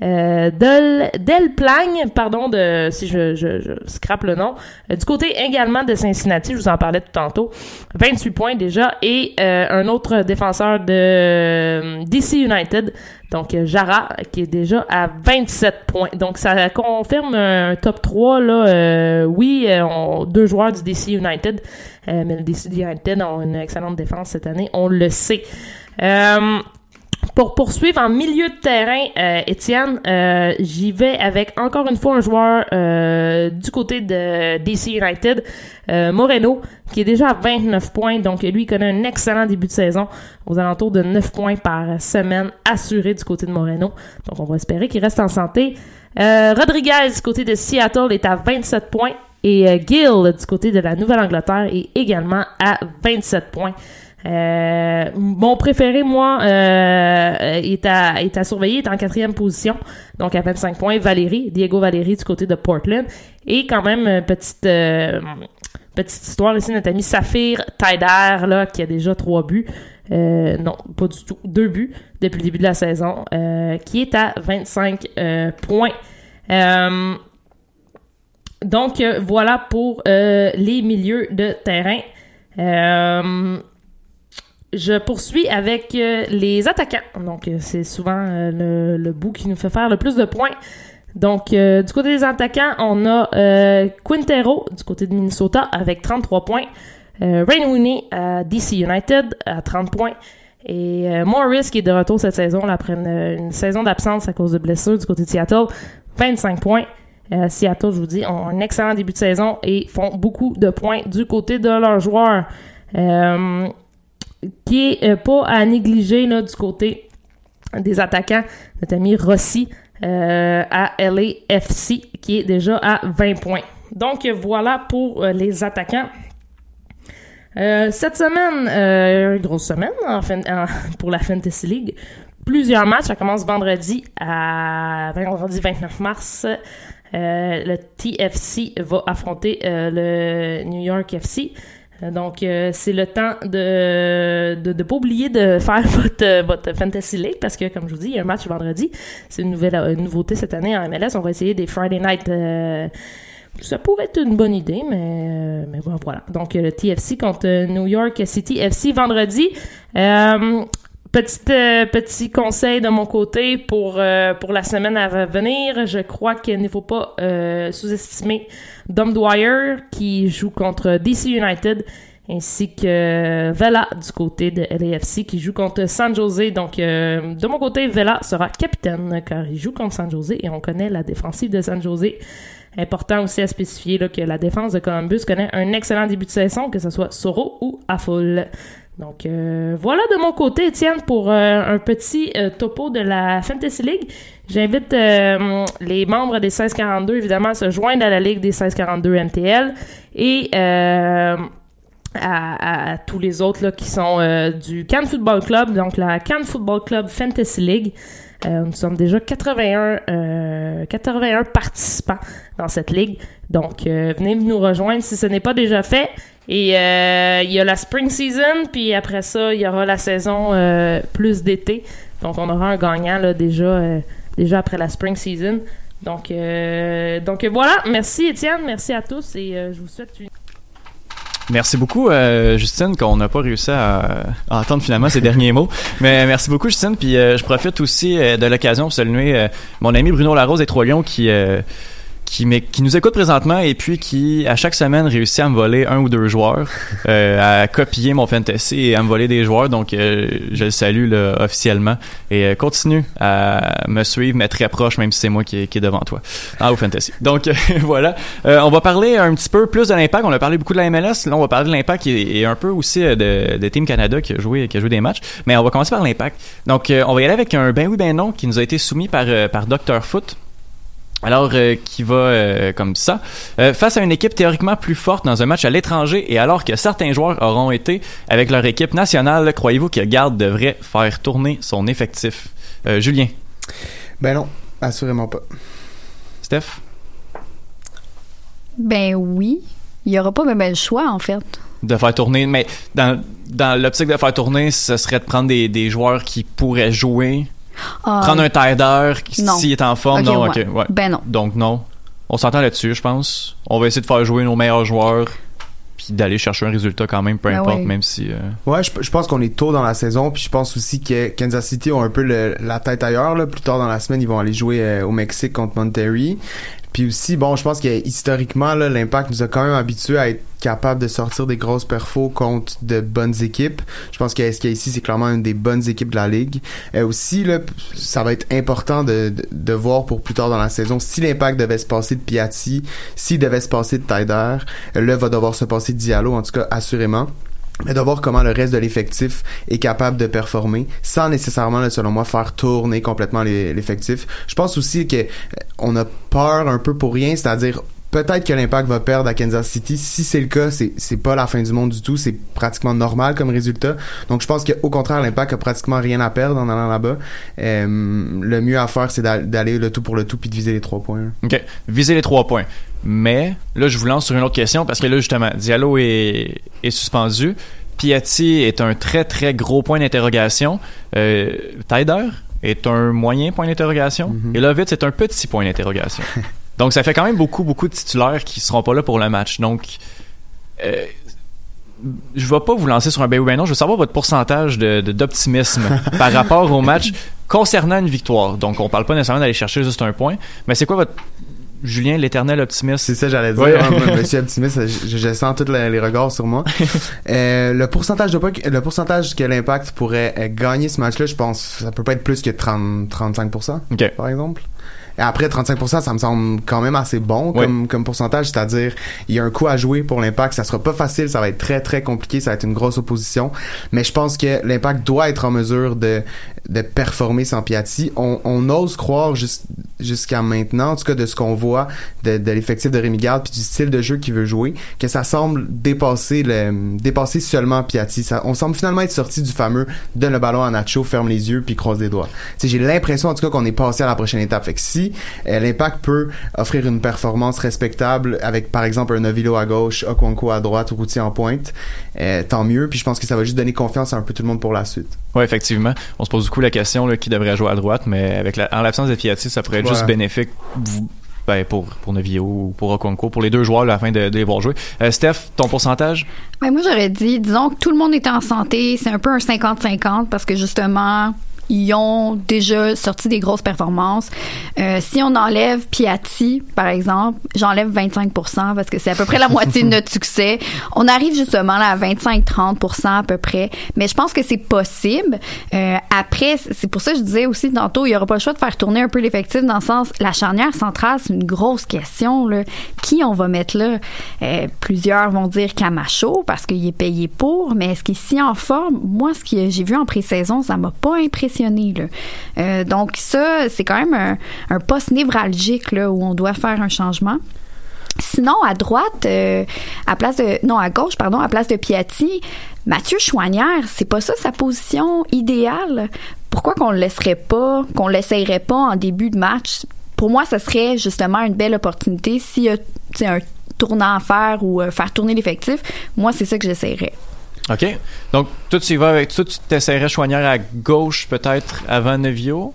Euh, Del, Del Plagne, pardon, de, si je, je, je scrape le nom. Euh, du côté également de Cincinnati, je vous en parlais tout tantôt. 28 points déjà. Et euh, un autre défenseur de euh, DC United, donc euh, Jara, qui est déjà à 27 points. Donc ça confirme un top 3. Là, oui, deux joueurs du DC United, mais le DC United ont une excellente défense cette année, on le sait. Euh, pour poursuivre en milieu de terrain, euh, Étienne, euh, j'y vais avec encore une fois un joueur euh, du côté de DC United, euh, Moreno, qui est déjà à 29 points. Donc lui, il connaît un excellent début de saison, aux alentours de 9 points par semaine assuré du côté de Moreno. Donc on va espérer qu'il reste en santé. Euh, Rodriguez du côté de Seattle est à 27 points. Et euh, Gill du côté de la Nouvelle-Angleterre est également à 27 points. Euh, mon préféré, moi, euh, est, à, est à surveiller, est en quatrième position, donc à 25 points. Valérie, Diego Valérie du côté de Portland. Et quand même, euh, petite, petite histoire ici, notre ami Saphir Taider, là, qui a déjà trois buts. Non, pas du tout. Deux buts depuis le début de la saison, qui est à 25 euh, points. Donc, voilà pour les milieux de terrain. Je poursuis avec euh, les attaquants. Donc, euh, c'est souvent euh, le, le bout qui nous fait faire le plus de points. Donc, euh, du côté des attaquants, on a Quintero du côté de Minnesota avec 33 points. Ray Rooney à DC United à 30 points. Et Morris qui est de retour cette saison là, après une, une saison d'absence à cause de blessures du côté de Seattle, 25 points. Seattle, je vous dis, ont un excellent début de saison et font beaucoup de points du côté de leurs joueurs. Qui est euh, pas à négliger là, du côté des attaquants, notre ami Rossi euh, à LAFC, qui est déjà à 20 points. Donc voilà pour euh, les attaquants. Cette semaine, une grosse semaine pour la Fantasy League. Plusieurs matchs. Ça commence vendredi à vendredi 29 mars. Le TFC va affronter le New York FC. Donc, euh, c'est le temps de de, de pas oublier de faire votre, votre Fantasy League parce que, comme je vous dis, il y a un match vendredi. C'est une nouvelle une nouveauté cette année en MLS. On va essayer des Friday Night. euh, ça pourrait être une bonne idée, mais, mais bon, voilà. Donc, euh, le TFC contre euh, New York City FC vendredi. Euh, Petit, euh, petit conseil de mon côté pour, euh, pour la semaine à venir. Je crois qu'il ne faut pas euh, sous-estimer Dom Dwyer qui joue contre DC United ainsi que Vela du côté de LAFC qui joue contre San Jose. Donc, euh, de mon côté, Vela sera capitaine car il joue contre San Jose et on connaît la défensive de San Jose. Important aussi à spécifier là, que la défense de Columbus connaît un excellent début de saison, que ce soit Soro ou Afol. Donc euh, voilà de mon côté, Étienne, pour euh, un petit euh, topo de la Fantasy League. J'invite euh, les membres des 1642 évidemment à se joindre à la Ligue des 1642 MTL et euh, à, à tous les autres là, qui sont euh, du Cannes Football Club, donc la Cannes Football Club Fantasy League. Euh, nous sommes déjà 81, euh, 81 participants dans cette ligue. Donc, euh, venez nous rejoindre si ce n'est pas déjà fait. Et euh, il y a la spring season, puis après ça, il y aura la saison euh, plus d'été. Donc, on aura un gagnant là, déjà, euh, déjà après la spring season. Donc, donc voilà. Merci Étienne, merci à tous et je vous souhaite une Merci beaucoup, euh, Justine, qu'on n'a pas réussi à, entendre finalement ces derniers mots. Mais merci beaucoup, Justine. Puis je profite aussi de l'occasion pour saluer mon ami Bruno Larose des Trois-Lions qui, euh, qui, qui nous écoute présentement et puis qui, à chaque semaine, réussit à me voler un ou deux joueurs, euh, à copier mon fantasy et à me voler des joueurs. Donc, euh, je le salue là, officiellement. Et euh, continue à me suivre, mais très proche, même si c'est moi qui, qui est devant toi. Ah, au fantasy. Donc, voilà. Euh, on va parler un petit peu plus de l'impact. On a parlé beaucoup de la MLS. Là, on va parler de l'impact et, un peu aussi euh, de, de Team Canada qui a joué, qui a joué des matchs. Mais on va commencer par l'impact. Donc, on va y aller avec un ben oui, ben non qui nous a été soumis par, par Dr. Foot. Alors, euh, qui va euh, comme ça. Euh, face à une équipe théoriquement plus forte dans un match à l'étranger et alors que certains joueurs auront été avec leur équipe nationale, croyez-vous que Garde devrait faire tourner son effectif? Euh, Julien, Ben non, assurément pas. Steph, Ben oui. Il y aura pas même le choix, en fait. de faire tourner, mais dans, dans l'optique de faire tourner, ce serait de prendre des, des joueurs qui pourraient jouer, Ah, prendre un tider qui- non. s'il est en forme. Non, ouais. ok, ouais. Ben non. Donc non. On s'entend là-dessus, je pense. On va essayer de faire jouer nos meilleurs joueurs, puis d'aller chercher un résultat quand même, peu Ben importe, oui. même si. euh, Ouais, je, je pense qu'on est tôt dans la saison, puis je pense aussi que Kansas City ont un peu le- la tête ailleurs. Là. Plus tard dans la semaine, ils vont aller jouer euh, au Mexique contre Monterrey. Puis aussi, bon, je pense que historiquement, l'impact nous a quand même habitués à être capable de sortir des grosses perfos contre de bonnes équipes. Je pense que SKC, c'est clairement une des bonnes équipes de la ligue. Euh, aussi, là, ça va être important de, de, voir pour plus tard dans la saison si l'impact devait se passer de Piatti, s'il devait se passer de Tyder, euh, là, va devoir se passer de Diallo, en tout cas, assurément mais de voir comment le reste de l'effectif est capable de performer sans nécessairement, selon moi, faire tourner complètement l'effectif. Je pense aussi que euh, on a peur un peu pour rien, c'est-à-dire peut-être que l'impact va perdre à Kansas City. Si c'est le cas, c'est pas la fin du monde du tout, c'est pratiquement normal comme résultat. Donc je pense qu'au contraire, l'impact a pratiquement rien à perdre en allant là-bas. Euh, le mieux à faire, c'est d'a- d'aller le tout pour le tout puis de viser les trois points. OK. Viser les trois points. Mais là, je vous lance sur une autre question parce que là, justement, Diallo est, est suspendu. Piatti est un très, très gros point d'interrogation. Euh, Tyder est un moyen point d'interrogation. Et Lovitz est un petit point d'interrogation. Donc, ça fait quand même beaucoup, beaucoup de titulaires qui seront pas là pour le match. Donc, euh, je vais pas vous lancer sur un ben ou ben non. Je veux savoir votre pourcentage de- de- d'optimisme par rapport au match concernant une victoire. Donc, on parle pas nécessairement d'aller chercher juste un point. Mais c'est quoi votre Julien, l'éternel optimiste. C'est ça, j'allais dire. Ouais. hein, moi, Monsieur optimiste, je, je sens tous les, les regards sur moi. Euh, le pourcentage de le pourcentage que l'impact pourrait euh, gagner ce match-là, je pense, ça peut pas être plus que 30, 35%, OK. par exemple. Et après, 35%, ça me semble quand même assez bon comme, comme pourcentage, c'est-à-dire, il y a un coup à jouer pour l'impact, ça sera pas facile, ça va être très, très compliqué, ça va être une grosse opposition, mais je pense que l'impact doit être en mesure de, de performer sans Piatti. On, ose croire jus- jusqu'à maintenant, en tout cas de ce qu'on voit de, l'effectif de Rémi Garde puis du style de jeu qu'il veut jouer, que ça semble dépasser le dépasser seulement Piatti. On semble finalement être sorti du fameux donne le ballon à Nacho, ferme les yeux puis croise les doigts. J'ai l'impression en tout cas qu'on est passé à la prochaine étape. Si euh, l'impact peut offrir une performance respectable avec par exemple un Novilo à gauche, Okonkwo à droite, Routier en pointe, euh, tant mieux. Puis je pense que ça va juste donner confiance à un peu tout le monde pour la suite. Oui, effectivement. On se pose beaucoup la question là, qui devrait jouer à droite, mais avec la, en l'absence de Piatti, ça pourrait être juste bénéfique vous- ben, pour, pour Novio ou pour Okonkwo, pour les deux joueurs là, afin de, de les voir jouer. Euh, Steph, ton pourcentage? Ben, moi, j'aurais dit, disons que tout le monde est en santé, c'est un peu un 50-50 parce que justement, ils ont déjà sorti des grosses performances. Euh, si on enlève Piatti, par exemple, j'enlève 25 parce que c'est à peu près la moitié de notre succès. On arrive justement là à 25-30 à peu près. Mais je pense que c'est possible. Euh, après, c'est pour ça que je disais aussi tantôt, il y aura pas le choix de faire tourner un peu l'effectif dans le sens, la charnière centrale, c'est une grosse question. Là. Qui on va mettre là? Euh, plusieurs vont dire Camacho parce qu'il est payé pour, mais est-ce qu'il est si en forme? Moi, ce que j'ai vu en pré-saison, ça m'a pas impressionné. Euh, donc ça, c'est quand même un, un poste névralgique là, où on doit faire un changement. Sinon, à droite, euh, à place de non à gauche, pardon, à place de Piatti, Mathieu Chouanière, c'est pas ça sa position idéale? Pourquoi qu'on le laisserait pas, qu'on l'essayerait pas en début de match? Pour moi, ça serait justement une belle opportunité s'il y a un tournant à faire ou euh, faire tourner l'effectif. Moi, c'est ça que j'essayerais. OK. Donc, toi, tu y vas avec toi, tu t'essaierais Chouanière à gauche, peut-être, avant Nevio?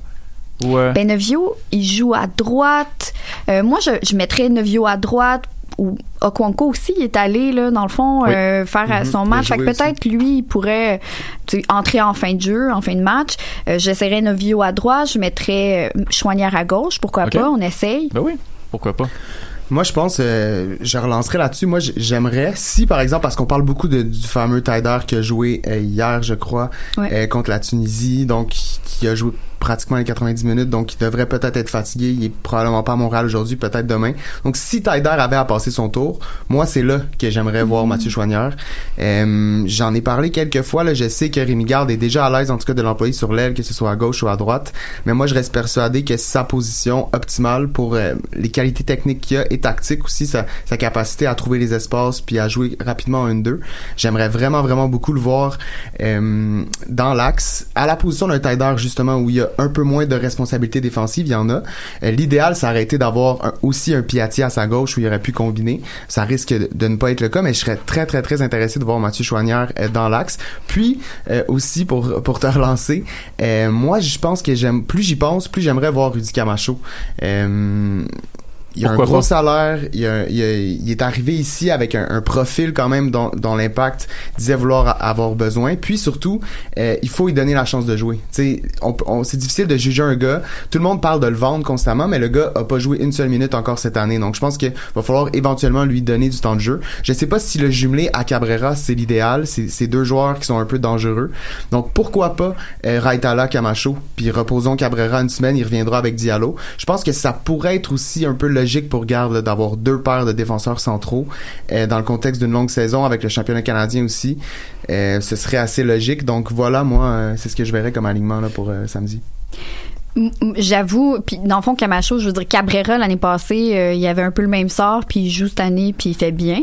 Ou, euh, Ben Novio, il joue à droite. Euh, moi, je, je mettrais Novio à droite ou Okwanko aussi il est allé là dans le fond Oui. euh, faire Mhm. son match. Fait que peut-être lui il pourrait tu sais, entrer en fin de jeu, en fin de match. Euh, J'essaierais Novio à droite, je mettrais Chouanière à gauche, pourquoi pas, on essaye. Ben oui, pourquoi pas. Moi, je pense, euh, je relancerai là-dessus. Moi, j'aimerais, si par exemple, parce qu'on parle beaucoup de- du fameux Taider qui a joué euh, hier, je crois, Ouais. euh, contre la Tunisie, donc qui a joué pratiquement les 90 minutes, donc il devrait peut-être être fatigué. Il est probablement pas à Montréal aujourd'hui, peut-être demain. Donc, si Taider avait à passer son tour, moi, c'est là que j'aimerais voir Mathieu Choignard. Euh, J'en ai parlé quelques fois. Là, je sais que Rémi Garde est déjà à l'aise, en tout cas, de l'employer sur l'aile, que ce soit à gauche ou à droite. Mais moi, je reste persuadé que sa position optimale pour euh, les qualités techniques qu'il a et tactiques aussi, sa, sa capacité à trouver les espaces puis à jouer rapidement en 1-2. J'aimerais vraiment, vraiment beaucoup le voir euh, dans l'axe, à la position d'un Taider, justement, où il y a un peu moins de responsabilité défensive, il y en a. Euh, L'idéal, ça aurait été d'avoir aussi un Piatti à sa gauche où il aurait pu combiner. Ça risque de, ne pas être le cas, mais je serais très, très, très intéressé de voir Mathieu Chouanière euh, dans l'axe. Puis, euh, aussi, pour, pour te relancer, moi, je pense que j'aime, plus j'y pense, plus j'aimerais voir Rudy Camacho. Il a Pourquoi un gros pas? salaire, il, a- il a- il est arrivé ici avec un, un profil quand même dont, dont l'impact disait vouloir avoir besoin. Puis surtout, euh, il faut lui donner la chance de jouer. On, on- c'est difficile de juger un gars. Tout le monde parle de le vendre constamment, mais le gars a pas joué une seule minute encore cette année. Donc je pense qu'il va falloir éventuellement lui donner du temps de jeu. Je sais pas si le jumelé à Cabrera c'est l'idéal. C'est c'est deux joueurs qui sont un peu dangereux. Donc pourquoi pas euh, Raitala Camacho, puis reposons Cabrera une semaine, il reviendra avec Diallo. Je pense que ça pourrait être aussi un peu logique pour Garde d'avoir deux paires de défenseurs centraux euh, dans le contexte d'une longue saison avec le championnat canadien aussi. Euh, ce serait assez logique. Donc voilà, moi, euh, c'est ce que je verrais comme alignement là pour samedi. J'avoue, puis dans le fond, Camacho, je veux dire, Cabrera, l'année passée, euh, il avait un peu le même sort, puis il joue cette année, puis il fait bien.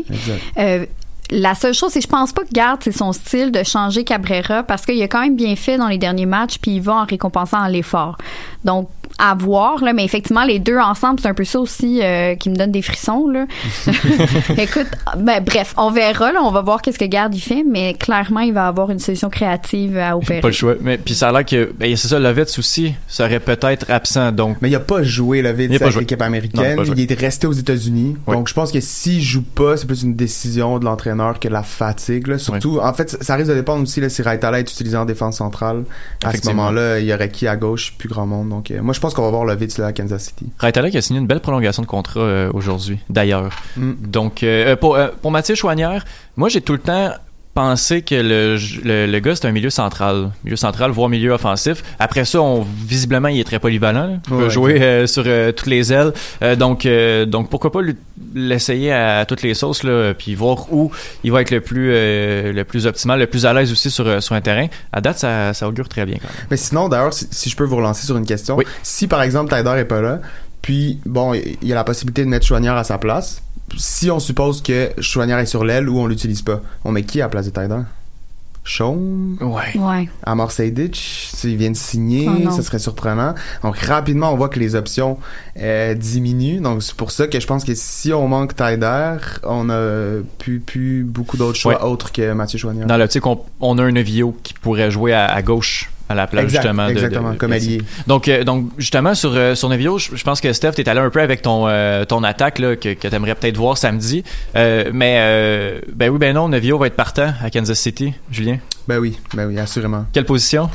Euh, la seule chose, c'est que je pense pas que Garde, c'est son style de changer Cabrera parce qu'il a quand même bien fait dans les derniers matchs, puis il va en récompensant l'effort. Donc, à voir, là, mais effectivement, les deux ensemble, c'est un peu ça aussi euh, qui me donne des frissons. Là. Écoute, ben, bref, on verra, là, on va voir qu'est-ce que Garde il fait, mais clairement, il va avoir une solution créative à opérer. Pas le choix. Mais puis ça a l'air que ben, c'est ça, Lovitz aussi serait peut-être absent. Donc Mais il a pas joué pas avec joué. l'équipe Non, américaine. joué. il est resté aux États-Unis. Oui. Donc je pense que s'il joue pas, c'est plus une décision de l'entraîneur que la fatigue. Là. Surtout, en fait, ça risque de dépendre aussi là, si Raitala est utilisé en défense centrale. À ce moment-là, il y aurait qui à gauche, plus grand monde. Donc euh, moi, je pense qu'on va voir le là à Kansas City. Raitala qui a signé une belle prolongation de contrat euh, aujourd'hui, d'ailleurs. Mm. Donc, euh, pour, euh, pour Mathieu Chouanière, moi, j'ai tout le temps pensé que le, le, le gars, c'est un milieu central. Milieu central, voire milieu offensif. Après ça, on, visiblement, il est très polyvalent. Il peut Ouais, jouer euh, sur euh, toutes les ailes. Euh, donc, donc, pourquoi pas l'essayer à, toutes les sauces, là, puis voir où il va être le plus, le plus optimal, le plus à l'aise aussi sur, sur un terrain. À date, ça, ça augure très bien quand même. Mais sinon, d'ailleurs, si, si je peux vous relancer sur une question, Oui. si par exemple Taider est pas là, puis bon, il y a la possibilité de mettre Chouanière à sa place. Si on suppose que Chouanière est sur l'aile ou on l'utilise pas, on met qui à la place de Taider? Sean? Ouais. Ouais. Amor Sejdic, s'il vient de signer, Oh ce serait surprenant. Donc rapidement, on voit que les options euh, diminuent. Donc c'est pour ça que je pense que si on manque Taider, on a plus, plus beaucoup d'autres choix Ouais. autres que Mathieu Chouanière. Dans l'optique, on, on a un Nevio qui pourrait jouer à, à gauche à la place Exact, justement de- exactement, de- comme allié. Donc, euh, donc justement sur euh, sur Nevio, je, je pense que Steph, t'es allé un peu avec ton euh, ton attaque là que, que t'aimerais peut-être voir samedi. Euh, mais euh, ben oui, ben non, Nevio va être partant à Kansas City, Julien. Ben oui, ben oui, assurément. Quelle position?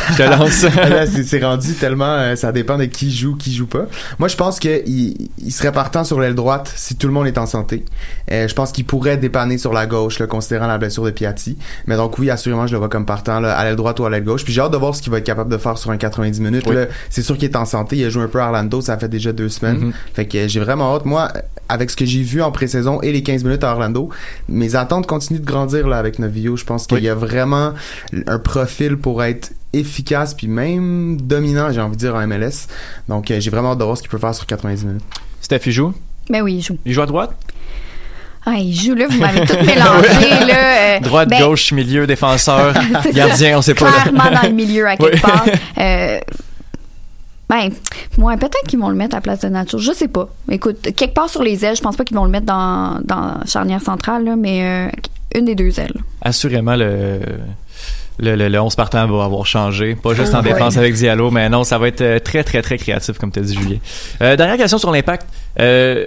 Je te lance. Là, c'est rendu tellement, euh, ça dépend de qui joue, qui joue pas. Moi, je pense que il, serait partant sur l'aile droite si tout le monde est en santé. Euh, je pense qu'il pourrait dépanner sur la gauche, là, considérant la blessure de Piatti. Mais donc oui, assurément, je le vois comme partant là, à l'aile droite ou à l'aile gauche. Puis j'ai hâte de voir ce qu'il va être capable de faire sur un 90 minutes. Oui. C'est sûr qu'il est en santé. Il a joué un peu à Orlando, ça fait déjà deux semaines. Mhm. Fait que j'ai vraiment hâte. Moi, avec ce que j'ai vu en pré-saison et les 15 minutes à Orlando, mes attentes continuent de grandir là avec Novio. Je pense qu'il Oui. y a vraiment un profil pour être efficace puis même dominant, j'ai envie de dire, en MLS. Donc euh, j'ai vraiment hâte de voir ce qu'il peut faire sur 90 minutes. Steph, il joue? Mais oui, il joue. Il joue à droite? Ah, il joue là, vous m'avez tout mélangé là. euh, Droite, ben, gauche, milieu, défenseur, gardien, on sait pas. là. Clairement dans le milieu à quelque Oui. part. Euh, ben, ouais, peut-être qu'ils vont le mettre à la place de Nacho. Je sais pas. Écoute, quelque part sur les ailes, je pense pas qu'ils vont le mettre dans, dans charnière centrale, là, mais euh, une des deux ailes. Assurément le le, le, le 11 partant va avoir changé. Pas juste en Ouais. défense avec Diallo, mais non, ça va être euh, très, très, très créatif, comme tu as dit, Julien. Euh, dernière question sur l'impact. Euh,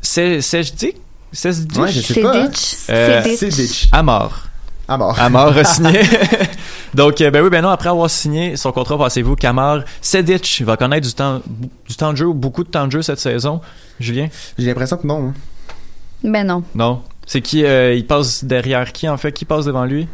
c'est, c'est, je dis, c'est, Ouais, je sais pas. C'est ditch. Amor. Amor. Amor a signé. Donc, euh, ben oui, ben non, après avoir signé son contrat, pensez-vous qu'Amar Sedic va connaître du temps, du temps de jeu, beaucoup de temps de jeu cette saison? Julien? J'ai l'impression que non. hein. Ben non. Non? C'est qui, euh, il passe derrière qui, en fait? Qui passe devant lui?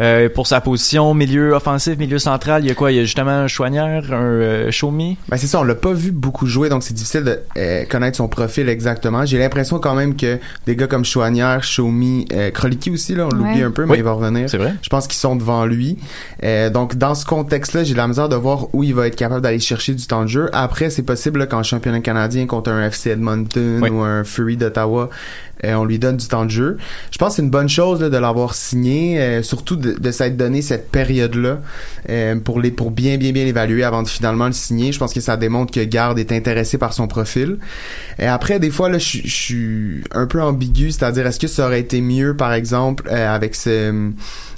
Euh, pour sa position, milieu offensif, milieu central, il y a quoi? Il y a justement un Chouanière, un euh, Chaumy? Ben c'est ça, on l'a pas vu beaucoup jouer, donc c'est difficile de euh, connaître son profil exactement. J'ai l'impression quand même que des gars comme Chouanière, Xiaomi, euh, Kroliki aussi, là, on l'oublie Ouais. un peu, mais Oui, il va revenir. C'est vrai? Je pense qu'ils sont devant lui. Euh, donc dans ce contexte-là, j'ai de la misère de voir où il va être capable d'aller chercher du temps de jeu. Après, c'est possible là, qu'en championnat canadien contre un FC Edmonton Oui. ou un Fury d'Ottawa, euh, on lui donne du temps de jeu. Je pense que c'est une bonne chose là, de l'avoir signé, euh, surtout de, de s'être donné cette période-là euh, pour les pour bien bien bien l'évaluer avant de finalement le signer. Je pense que ça démontre que Garde est intéressé par son profil. Et après, des fois là, je suis un peu ambigu, c'est-à-dire est-ce que ça aurait été mieux, par exemple, euh, avec ce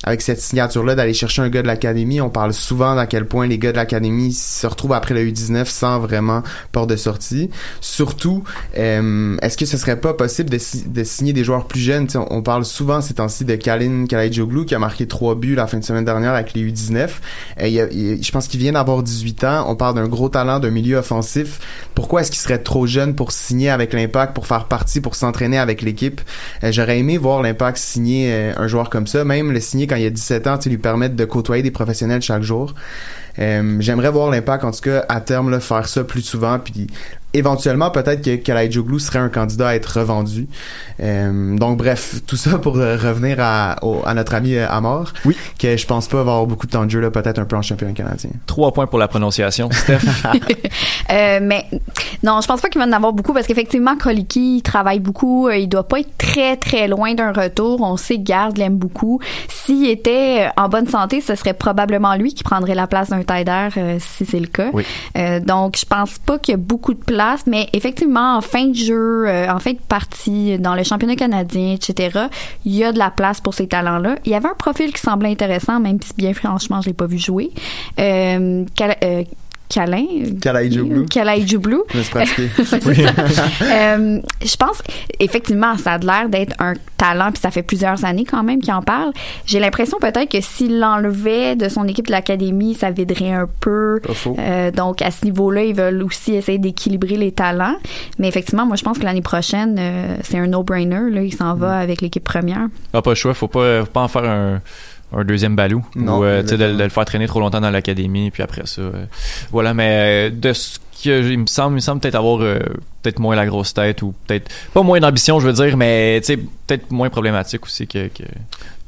avec cette signature-là d'aller chercher un gars de l'académie? On parle souvent d'à quel point les gars de l'académie se retrouvent après le U19 sans vraiment porte de sortie. Surtout, est-ce que ce serait pas possible de, de signer des joueurs plus jeunes? On, parle souvent ces temps-ci de Kalin Kalaidjoglu qui a marqué trois buts la fin de semaine dernière avec les U19. Euh, il y a- il- je pense qu'il vient d'avoir 18 ans. On parle d'un gros talent, d'un milieu offensif. Pourquoi est-ce qu'il serait trop jeune pour signer avec l'Impact, pour faire partie, pour s'entraîner avec l'équipe? Euh, J'aurais aimé voir l'Impact signer euh, un joueur comme ça, même le signer quand il a 17 ans, lui permettre de côtoyer des professionnels chaque jour. Euh, J'aimerais voir l'Impact, en tout cas, à terme, faire ça plus souvent, puis éventuellement, peut-être que Kalaidjoglu serait un candidat à être revendu. Euh, donc, bref, tout ça pour euh, revenir à, au- à notre ami euh, Amor, Oui. que je pense pas avoir beaucoup de temps de jeu, là, peut-être un peu en championnat canadien. Trois points pour la prononciation. Steph? Euh, mais non, je pense pas qu'il va en avoir beaucoup parce qu'effectivement, Koliki il travaille beaucoup. euh, il doit pas être très très loin d'un retour. On sait que Garde l'aime beaucoup. S'il était en bonne santé, ce serait probablement lui qui prendrait la place d'un Taider euh, si c'est le cas. Oui. Euh, donc, je pense pas qu'il y a beaucoup de place, mais effectivement, en fin de jeu, euh, en fin de partie, dans le championnat canadien, etc., il y a de la place pour ces talents-là. Il y avait un profil qui semblait intéressant, même si bien franchement, je l'ai pas vu jouer. Euh, euh, Calin. Kalaidjoglu. Kalaidjoglu. Je me suis pratiqué. C'est ça. Euh, je pense, effectivement, ça a l'air d'être un talent, puis ça fait plusieurs années quand même qu'il en parle. J'ai l'impression peut-être que s'il l'enlevait de son équipe de l'académie, ça viderait un peu. Pas faux. Euh, donc, à ce niveau-là, ils veulent aussi essayer d'équilibrer les talents. Mais effectivement, moi, je pense que l'année prochaine, euh, c'est un no-brainer. Là, il s'en Mm. va avec l'équipe première. Ah, pas le choix, faut pas, faut pas en faire un, un deuxième balou. Non, ou euh, de, de le faire traîner trop longtemps dans l'académie, puis après ça. euh, voilà, mais euh, de ce que il me semble, il me semble peut-être avoir euh, peut-être moins la grosse tête, ou peut-être pas moins d'ambition, je veux dire, mais tu sais, peut-être moins problématique aussi que. que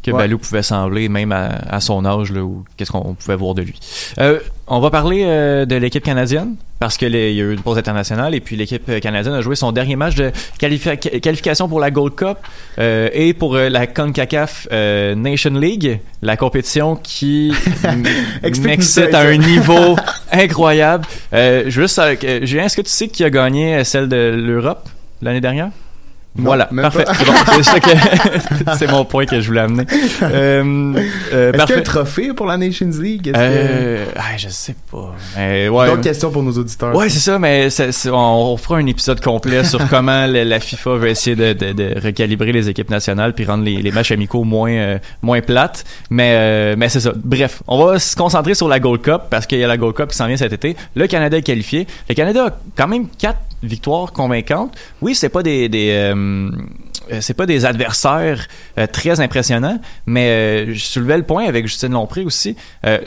que Ouais. Balou pouvait sembler, même à, à son âge, là, ou qu'est-ce qu'on pouvait voir de lui. Euh, on va parler euh, de l'équipe canadienne, parce qu'il y a eu une pause internationale, et puis l'équipe canadienne a joué son dernier match de qualifi- qualification pour la Gold Cup euh, et pour la CONCACAF Nation League, la compétition qui m'excite à un niveau incroyable. Juste, Julien, est-ce que tu sais qui a gagné celle de l'Europe l'année dernière? Non, voilà, parfait. C'est bon, que- mon point que je voulais amener. Euh, euh, Est-ce qu'il y a parfait. un trophée pour la Nations League? Est-ce que- Euh, ah, je sais pas. Mais ouais. D'autres questions pour nos auditeurs. Ouais, c'est ça, mais on, on fera un épisode complet sur comment la, la FIFA veut essayer de, de- de recalibrer les équipes nationales puis rendre les, les matchs amicaux moins euh, moins plates. Mais euh, mais c'est ça. Bref, on va se concentrer sur la Gold Cup parce qu'il y a la Gold Cup qui s'en vient cet été. Le Canada est qualifié. Le Canada a quand même quatre victoires convaincantes. Oui, c'est pas des, des euh, euh, c'est pas des adversaires euh, très impressionnants, mais euh, je soulevais le point avec Justine Lompré aussi.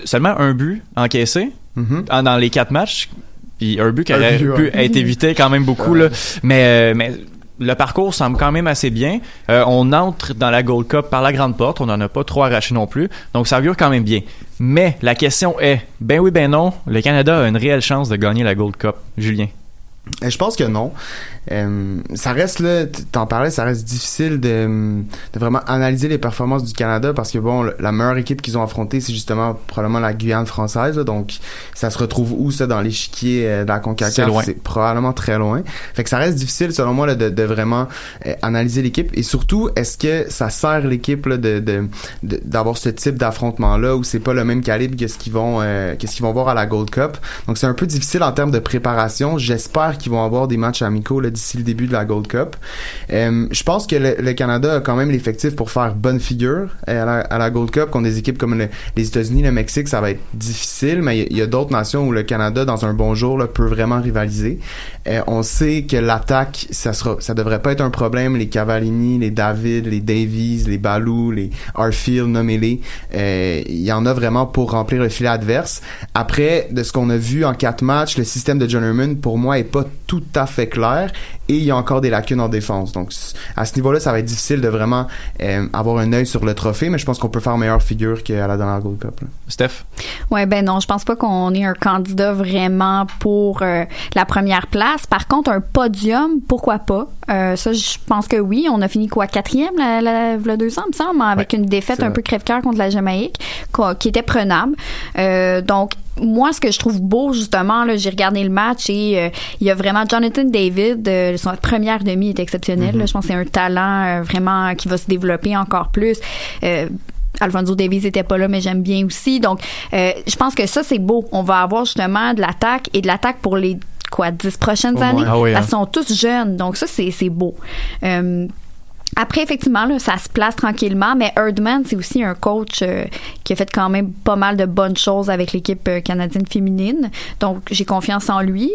Seulement un but encaissé Mhm. dans les quatre matchs. Puis un but qui aurait pu ouais. être évité quand même beaucoup. Là. Mais, mais le parcours semble quand même assez bien. Euh, on entre dans la Gold Cup par la grande porte. On n'en a pas trop arraché non plus. Donc ça augure quand même bien. Mais la question est, ben oui, ben non, le Canada a une réelle chance de gagner la Gold Cup. Julien? Et je pense que non. Euh, ça reste là, t'en parlais, ça reste difficile de, de vraiment analyser les performances du Canada parce que bon, la meilleure équipe qu'ils ont affrontée, c'est justement probablement la Guyane française. là. donc, ça se retrouve où ça dans l'échiquier euh, de la Concacaf? C'est probablement très loin. Fait que ça reste difficile selon moi là, de, de vraiment euh, analyser l'équipe et surtout, est-ce que ça sert l'équipe de d'avoir ce type d'affrontement là où c'est pas le même calibre que ce qu'ils vont euh, que ce qu'ils vont voir à la Gold Cup? Donc c'est un peu difficile en termes de préparation. J'espère qu'ils vont avoir des matchs amicaux d'ici le début de la Gold Cup. Euh, je pense que le, Canada a quand même l'effectif pour faire bonne figure euh, à la, Gold Cup contre des équipes comme le- les États-Unis, le Mexique, ça va être difficile, mais il y a- d'autres nations où le Canada, dans un bon jour, là, peut vraiment rivaliser. Euh, on sait que l'attaque, ça sera, ça devrait pas être un problème. Les Cavallini, les David, les Davies, les Balou, les Arfield, nommez-les. Il y en a vraiment pour remplir le filet adverse. Après, de ce qu'on a vu en quatre matchs, le système de John Herman, pour moi, est pas tout à fait clair et il y a encore des lacunes en défense. Donc, à ce niveau-là, ça va être difficile de vraiment euh, avoir un œil sur le trophée, mais je pense qu'on peut faire meilleure figure qu'à la dernière Gold Cup. là. Steph? Ouais, ben non, je pense pas qu'on ait un candidat vraiment pour euh, la première place. Par contre, un podium, pourquoi pas? Euh, ça, je pense que oui. On a fini quoi, quatrième, la, la, la deux ans, me semble, avec une défaite un peu crève-cœur contre la Jamaïque, quoi- qui était prenable. Euh, donc, moi, ce que je trouve beau, justement, là, j'ai regardé le match et euh, il y a vraiment Jonathan David, euh, son première demi est exceptionnelle. là. je pense que c'est un talent euh, vraiment qui va se développer encore plus. Euh, Alfonso Davies était pas là, mais j'aime bien aussi. Donc, euh, je pense que ça, c'est beau. On va avoir justement de l'attaque et de l'attaque pour les quoi, dix prochaines années? Ah oui, hein. Elles sont tous jeunes. Donc, ça, c'est c'est beau. Après, effectivement, là, ça se place tranquillement, mais Erdman, c'est aussi un coach euh, qui a fait quand même pas mal de bonnes choses avec l'équipe euh, canadienne féminine. Donc, j'ai confiance en lui.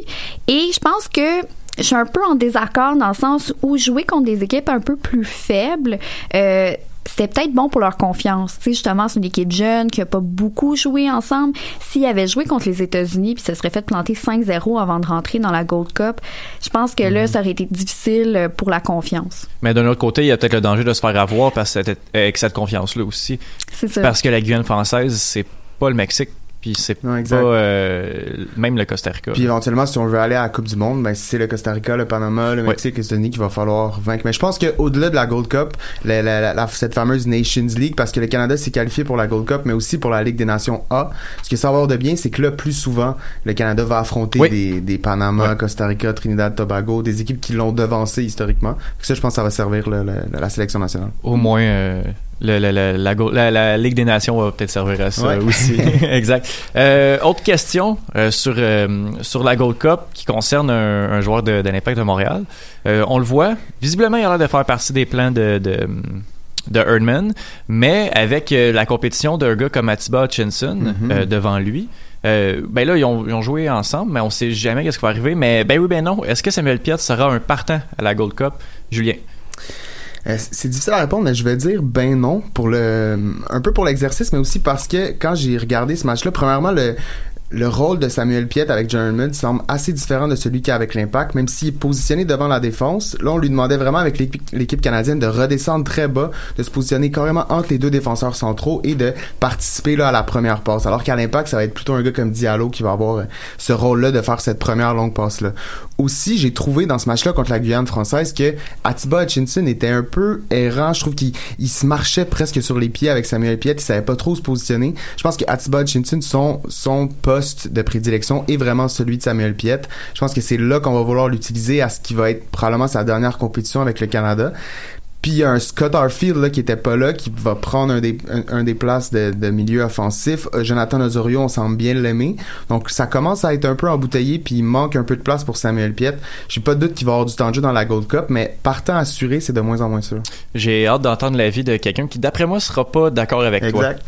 Et je pense que je suis un peu en désaccord dans le sens où jouer contre des équipes un peu plus faibles, euh, c'était peut-être bon pour leur confiance. Tu sais, justement, c'est une équipe jeune qui a pas beaucoup joué ensemble. S'ils avaient joué contre les États-Unis puis ça serait fait planter 5-0 avant de rentrer dans la Gold Cup, je pense que là, ça aurait été difficile euh, pour la confiance. Mais d'un autre côté, il y a peut-être le danger de se faire avoir parce que cette- avec cette confiance-là aussi. C'est ça. Parce que la Guyane française, c'est pas le Mexique, puis c'est pas euh, même le Costa Rica. Puis éventuellement, si on veut aller à la Coupe du Monde, ben c'est le Costa Rica, le Panama, le Mexique, les États-Unis qu'il va falloir vaincre. Mais je pense qu'au-delà de la Gold Cup, la, la- la- cette fameuse Nations League, parce que le Canada s'est qualifié pour la Gold Cup, mais aussi pour la Ligue des Nations A, ce que ça va avoir de bien, c'est que là, plus souvent, le Canada va affronter Oui. des, des Panama, Costa Rica, Trinidad, Tobago, des équipes qui l'ont devancé historiquement. Ça, je pense que ça va servir le- le- la sélection nationale. Au moins, euh, le- le- le- la, go- la- la Ligue des Nations va peut-être servir à ça Ouais. aussi. exact. Euh, autre question euh, sur, euh, sur la Gold Cup qui concerne un, un joueur de, de l'Impact de Montréal. On le voit, visiblement, il a l'air de faire partie des plans de, de, de Erdman, mais avec la compétition d'un gars comme Atiba Hutchinson Mhm. euh, devant lui. ben là, ils ont, ils ont joué ensemble, mais on sait jamais qu'est-ce qui va arriver. Mais ben oui, ben non. Est-ce que Samuel Piette sera un partant à la Gold Cup, Julien? Euh, c'est difficile à répondre, mais je vais dire ben non pour le un peu pour l'exercice, mais aussi parce que quand j'ai regardé ce match-là, premièrement le le rôle de Samuel Piette avec John Herman semble assez différent de celui qu'il a avec l'Impact, même s'il est positionné devant la défense. Là, on lui demandait vraiment avec l'équipe l'équipe canadienne de redescendre très bas, de se positionner carrément entre les deux défenseurs centraux et de participer là à la première passe. Alors qu'à l'Impact, ça va être plutôt un gars comme Diallo qui va avoir euh, ce rôle-là de faire cette première longue passe-là. Aussi, j'ai trouvé dans ce match-là contre la Guyane française que Atiba Hutchinson était un peu errant. Je trouve qu'il il se marchait presque sur les pieds avec Samuel Piette. Il savait pas trop se positionner. Je pense que Atiba Hutchinson, son, son poste de prédilection est vraiment celui de Samuel Piette. Je pense que c'est là qu'on va vouloir l'utiliser à ce qui va être probablement sa dernière compétition avec le Canada. Puis il y a un Scott Arfield là, qui était pas là, qui va prendre un des, un, un des places de, de milieu offensif. Euh, Jonathan Osorio, on semble bien l'aimer. Donc ça commence à être un peu embouteillé, puis il manque un peu de place pour Samuel Piette. J'ai pas de doute qu'il va avoir du temps de jeu dans la Gold Cup, mais partant assuré, c'est de moins en moins sûr. J'ai hâte d'entendre l'avis de quelqu'un qui, d'après moi, sera pas d'accord avec Exact.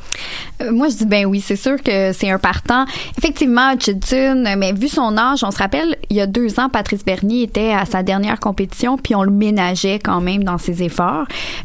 Euh, moi, je dis ben oui, c'est sûr que c'est un partant. Effectivement, euh, mais vu son âge, on se rappelle, il y a deux ans, Patrice Bernier était à sa dernière compétition, puis on le ménageait quand même dans ses efforts.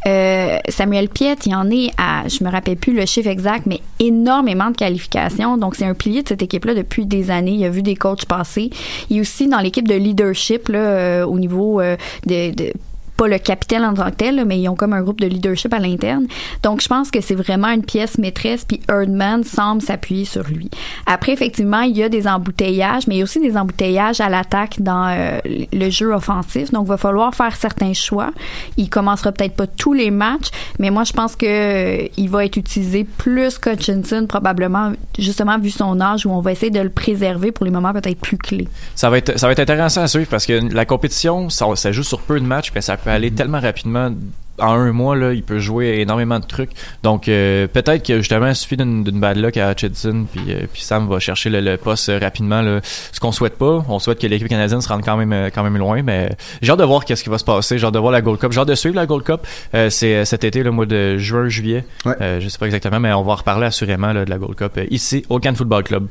Euh, Samuel Piette, il en est à, je me rappelle plus le chiffre exact, mais énormément de qualifications. Donc, c'est un pilier de cette équipe-là depuis des années. Il a vu des coachs passer. Il est aussi dans l'équipe de leadership là, euh, au niveau euh, de pas le capitaine en tant que tel, mais ils ont comme un groupe de leadership à l'interne. Donc, je pense que c'est vraiment une pièce maîtresse, puis Erdman semble s'appuyer sur lui. Après, effectivement, il y a des emboutteillages, mais il y a aussi des embouteillages à l'attaque dans euh, le jeu offensif. Donc, il va falloir faire certains choix. Il commencera peut-être pas tous les matchs, mais moi, je pense que euh, il va être utilisé plus qu'Hutchinson, probablement, justement, vu son âge, où on va essayer de le préserver pour les moments peut-être plus clés. Ça va être ça va être intéressant à suivre parce que la compétition ça, ça joue sur peu de matchs mais ça peut aller tellement rapidement. En un mois là il peut jouer énormément de trucs. Donc euh, peut-être que justement il suffit d'une bad luck à Hutchinson puis euh, puis Sam va chercher le, le poste euh, rapidement là. ce qu'on souhaite pas on souhaite que l'équipe canadienne se rende quand même quand même loin mais j'ai hâte de voir qu'est-ce qui va se passer. J'ai hâte de voir la Gold Cup. J'ai hâte de suivre la Gold Cup Euh, c'est cet été le mois de juin juillet. Euh, je sais pas exactement mais on va en reparler assurément là, de la Gold Cup ici au Cannes Football Club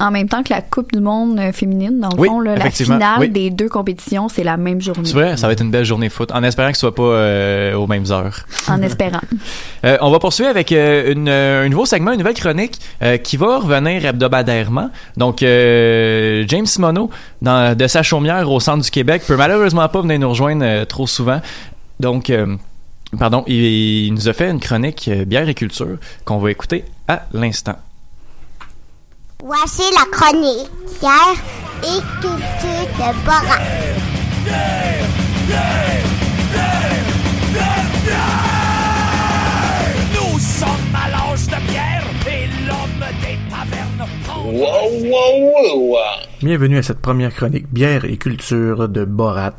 En même temps que la Coupe du monde euh, féminine, dans le Oui, fond, là, la finale oui. des deux compétitions, c'est la même journée. c'est vrai ça va être une belle journée foot en espérant que ce soit pas euh, aux mêmes heures En espérant. Euh, on va poursuivre avec euh, une, un nouveau segment, une nouvelle chronique qui va revenir hebdomadairement. Donc, James Simoneau, dans, de sa chaumière au centre du Québec, peut malheureusement pas venir nous rejoindre trop souvent. Donc, pardon, il, il nous a fait une chronique bière et culture qu'on va écouter à l'instant. Voici la chronique Pierre et culture de Bora. Nous sommes à l'âge de pierre et l'homme des tavernes. Wow, wow, wow. Bienvenue à cette première chronique bière et culture de Borat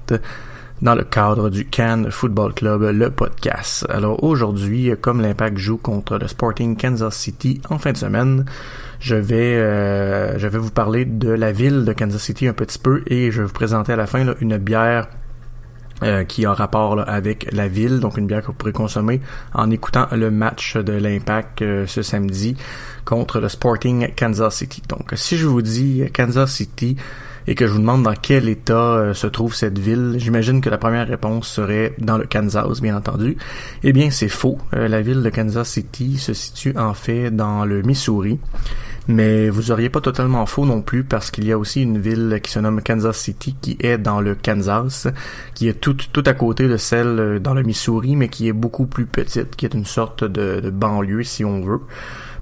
dans le cadre du Cannes Football Club, le podcast. Alors aujourd'hui, comme l'Impact joue contre le Sporting Kansas City en fin de semaine, je vais euh, je vais vous parler de la ville de Kansas City un petit peu et je vais vous présenter à la fin là, une bière euh, qui a rapport là, avec la ville, donc une bière que vous pourrez consommer en écoutant le match de l'Impact euh, ce samedi contre le Sporting Kansas City. Donc si je vous dis Kansas City et que je vous demande dans quel état euh, se trouve cette ville, j'imagine que la première réponse serait dans le Kansas, bien entendu. Eh bien c'est faux. Euh, la ville de Kansas City se situe en fait dans le Missouri. Mais vous auriez pas totalement faux non plus parce qu'il y a aussi une ville qui se nomme Kansas City qui est dans le Kansas, qui est tout, tout à côté de celle euh, dans le Missouri, mais qui est beaucoup plus petite, qui est une sorte de, banlieue si on veut.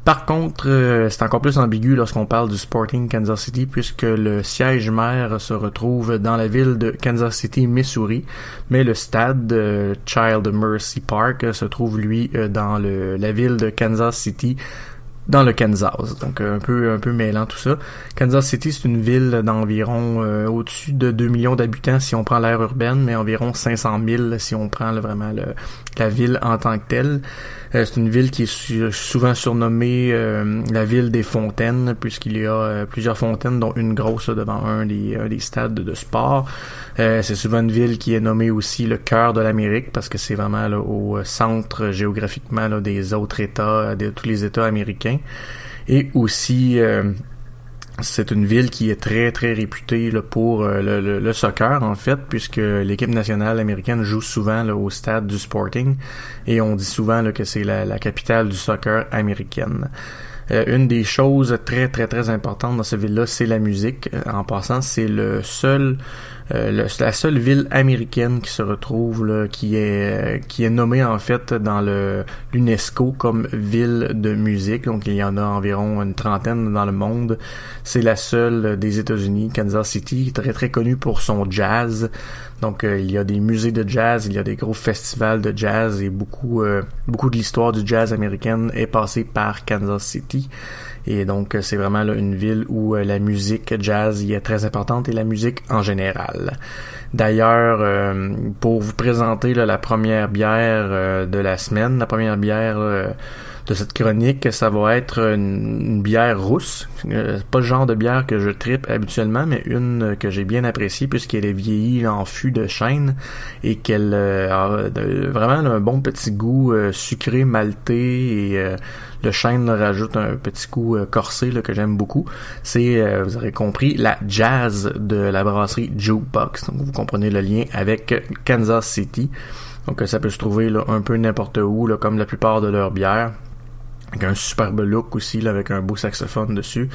Par contre, euh, c'est encore plus ambigu lorsqu'on parle du Sporting Kansas City puisque le siège maire se retrouve dans la ville de Kansas City, Missouri, mais le stade euh, Child Mercy Park se trouve lui dans le, la ville de Kansas City dans le Kansas. Donc un peu un peu mêlant tout ça. Kansas City, c'est une ville d'environ euh, au-dessus de 2 millions d'habitants si on prend l'aire urbaine, mais environ 500 000 si on prend vraiment la ville en tant que telle. Euh, c'est une ville qui est souvent surnommée euh, la ville des fontaines, puisqu'il y a euh, plusieurs fontaines, dont une grosse devant un des, un des stades de sport. C'est souvent une ville qui est nommée aussi le cœur de l'Amérique, parce que c'est vraiment là, au centre géographiquement là, des autres États, de tous les États américains. Et aussi... euh, c'est une ville qui est très très réputée pour euh, le, le- soccer en fait puisque l'équipe nationale américaine joue souvent au stade du Sporting et on dit souvent que c'est la, la capitale du soccer américaine. Euh, une des choses très très très importantes dans cette ville-là, c'est la musique. Euh, En passant, c'est le seul, le- la seule ville américaine qui se retrouve là, qui est euh, qui est nommée en fait dans l'UNESCO comme ville de musique. Donc il y en a environ une trentaine dans le monde. C'est la seule des États-Unis, Kansas City, très très connue pour son jazz. Donc euh, il y a des musées de jazz, il y a des gros festivals de jazz et beaucoup euh, beaucoup de l'histoire du jazz américaine est passée par Kansas City. Et donc euh, c'est vraiment une ville où euh, la musique jazz y est très importante et la musique en général. D'ailleurs, euh, pour vous présenter la première bière de la semaine, la première bière de cette chronique, ça va être une, bière rousse. Pas le genre de bière que je tripe habituellement, mais une que j'ai bien appréciée puisqu'elle est vieillie en fût de chêne et qu'elle a vraiment un bon petit goût sucré, malté et le chêne rajoute un petit goût euh, corsé là, que j'aime beaucoup. C'est, euh, vous aurez compris, la jazz de la brasserie Jukebox. Donc vous comprenez le lien avec Kansas City. Donc euh, ça peut se trouver un peu n'importe où, comme la plupart de leurs bières. Avec un superbe look aussi, là, avec un beau saxophone dessus.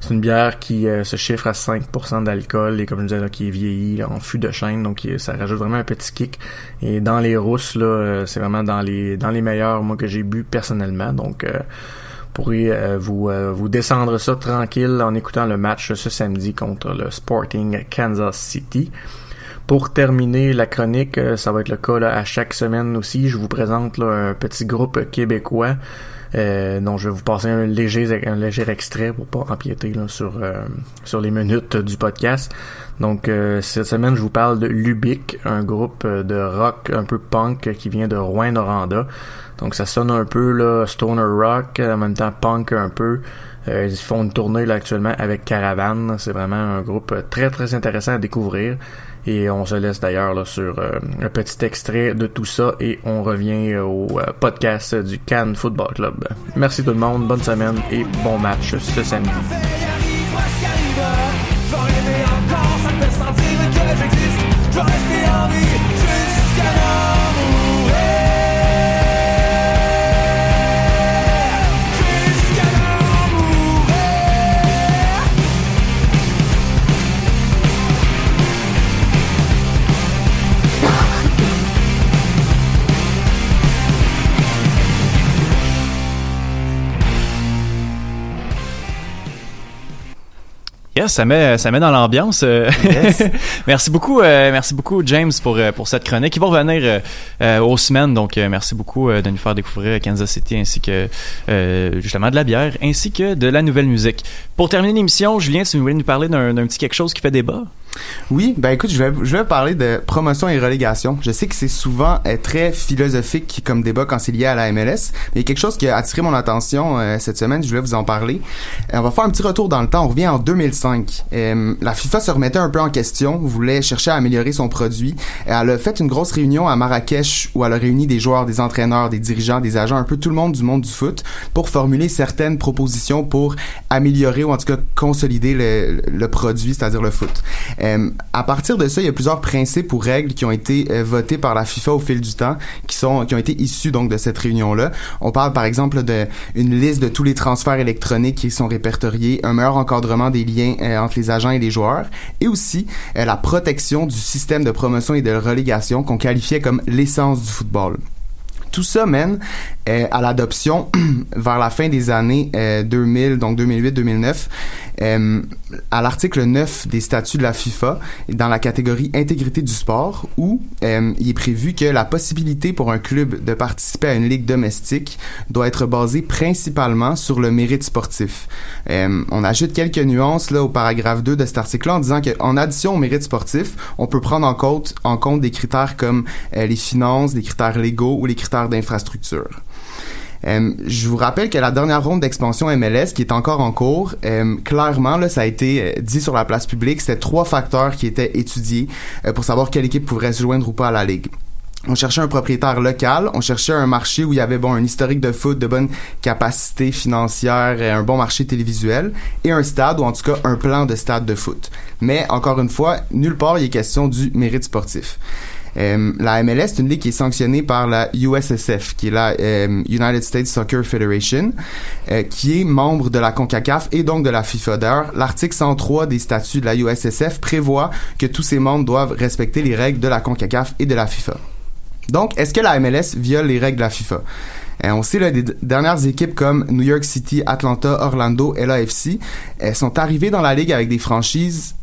C'est une bière qui euh, se chiffre à 5% d'alcool et comme je disais, là, qui est vieillie en fût de chêne, donc euh, ça rajoute vraiment un petit kick. Et dans les rousses, là, euh, c'est vraiment dans les dans les meilleurs, moi, que j'ai bu personnellement. Donc, euh, vous pourrez vous, vous descendre ça tranquille en écoutant le match ce samedi contre le Sporting Kansas City. Pour terminer la chronique, ça va être le cas là, à chaque semaine aussi. Je vous présente là, un petit groupe québécois euh, dont je vais vous passer un léger, un léger extrait pour pas empiéter là, sur, euh, sur les minutes du podcast. Donc euh, cette semaine, je vous parle de Lubic, un groupe de rock un peu punk qui vient de Rouen-Noranda. Donc ça sonne un peu là, stoner rock, en même temps punk un peu. Euh, ils font une tournée là actuellement avec Caravan. C'est vraiment un groupe très très intéressant à découvrir. Et on se laisse d'ailleurs sur euh, un petit extrait de tout ça et on revient au euh, podcast du Cannes Football Club. Merci tout le monde, bonne semaine et bon match ce samedi. Yes, ça met, ça met dans l'ambiance. euh. Yes. merci beaucoup, euh, merci beaucoup James pour euh, pour cette chronique. Il va revenir euh, aux semaines, donc euh, merci beaucoup de nous faire découvrir Kansas City ainsi que justement de la bière ainsi que de la nouvelle musique. Pour terminer l'émission, Julien, tu voulais nous parler d'un petit quelque chose qui fait débat? Oui, ben écoute, je vais, je vais parler de promotion et relégation. Je sais que c'est souvent euh, très philosophique comme débat quand c'est lié à la MLS, mais il y a quelque chose qui a attiré mon attention euh, cette semaine, je voulais vous en parler. Euh, on va faire un petit retour dans le temps, on revient en 2005. Euh, la FIFA se remettait un peu en question, voulait chercher à améliorer son produit. Elle a fait une grosse réunion à Marrakech où elle a réuni des joueurs, des entraîneurs, des dirigeants, des agents, un peu tout le monde du monde du foot pour formuler certaines propositions pour améliorer ou en tout cas consolider le, le produit, c'est-à-dire le foot. Euh, à partir de ça, il y a plusieurs principes ou règles qui ont été euh, votés par la FIFA au fil du temps, qui sont qui ont été issus donc de cette réunion-là. On parle par exemple de liste de tous les transferts électroniques qui sont répertoriés, un meilleur encadrement des liens euh, entre les agents et les joueurs, et aussi euh, la protection du système de promotion et de relégation qu'on qualifiait comme l'essence du football. Tout ça mène euh, à l'adoption vers la fin des années euh, 2000, donc 2008-2009, euh, à l'article 9 des statuts de la FIFA dans la catégorie intégrité du sport où euh, il est prévu que la possibilité pour un club de participer à une ligue domestique doit être basée principalement sur le mérite sportif. Euh, on ajoute quelques nuances là au paragraphe 2 de cet article-là en disant qu'en addition au mérite sportif, on peut prendre en compte, en compte des critères comme euh, les finances, des critères légaux ou les critères d'infrastructure. Euh, je vous rappelle que la dernière ronde d'expansion MLS, qui est encore en cours, euh, clairement, là, ça a été euh, dit sur la place publique, c'était trois facteurs qui étaient étudiés pour savoir quelle équipe pourrait se joindre ou pas à la Ligue. On cherchait un propriétaire local, on cherchait un marché où il y avait bon un historique de foot, de bonne capacité financière, et un bon marché télévisuel et un stade ou en tout cas un plan de stade de foot. Mais encore une fois, nulle part il est question du mérite sportif. Euh, la MLS, c'est une ligue qui est sanctionnée par la USSF, qui est la euh, United States Soccer Federation, euh, qui est membre de la CONCACAF et donc de la FIFA. D'ailleurs, l'article 103 des statuts de la USSF prévoit que tous ses membres doivent respecter les règles de la CONCACAF et de la FIFA. Donc, est-ce que la MLS viole les règles de la FIFA? On sait là, des dernières équipes comme New York City, Atlanta, Orlando, LAFC elles sont arrivées dans la ligue avec des franchises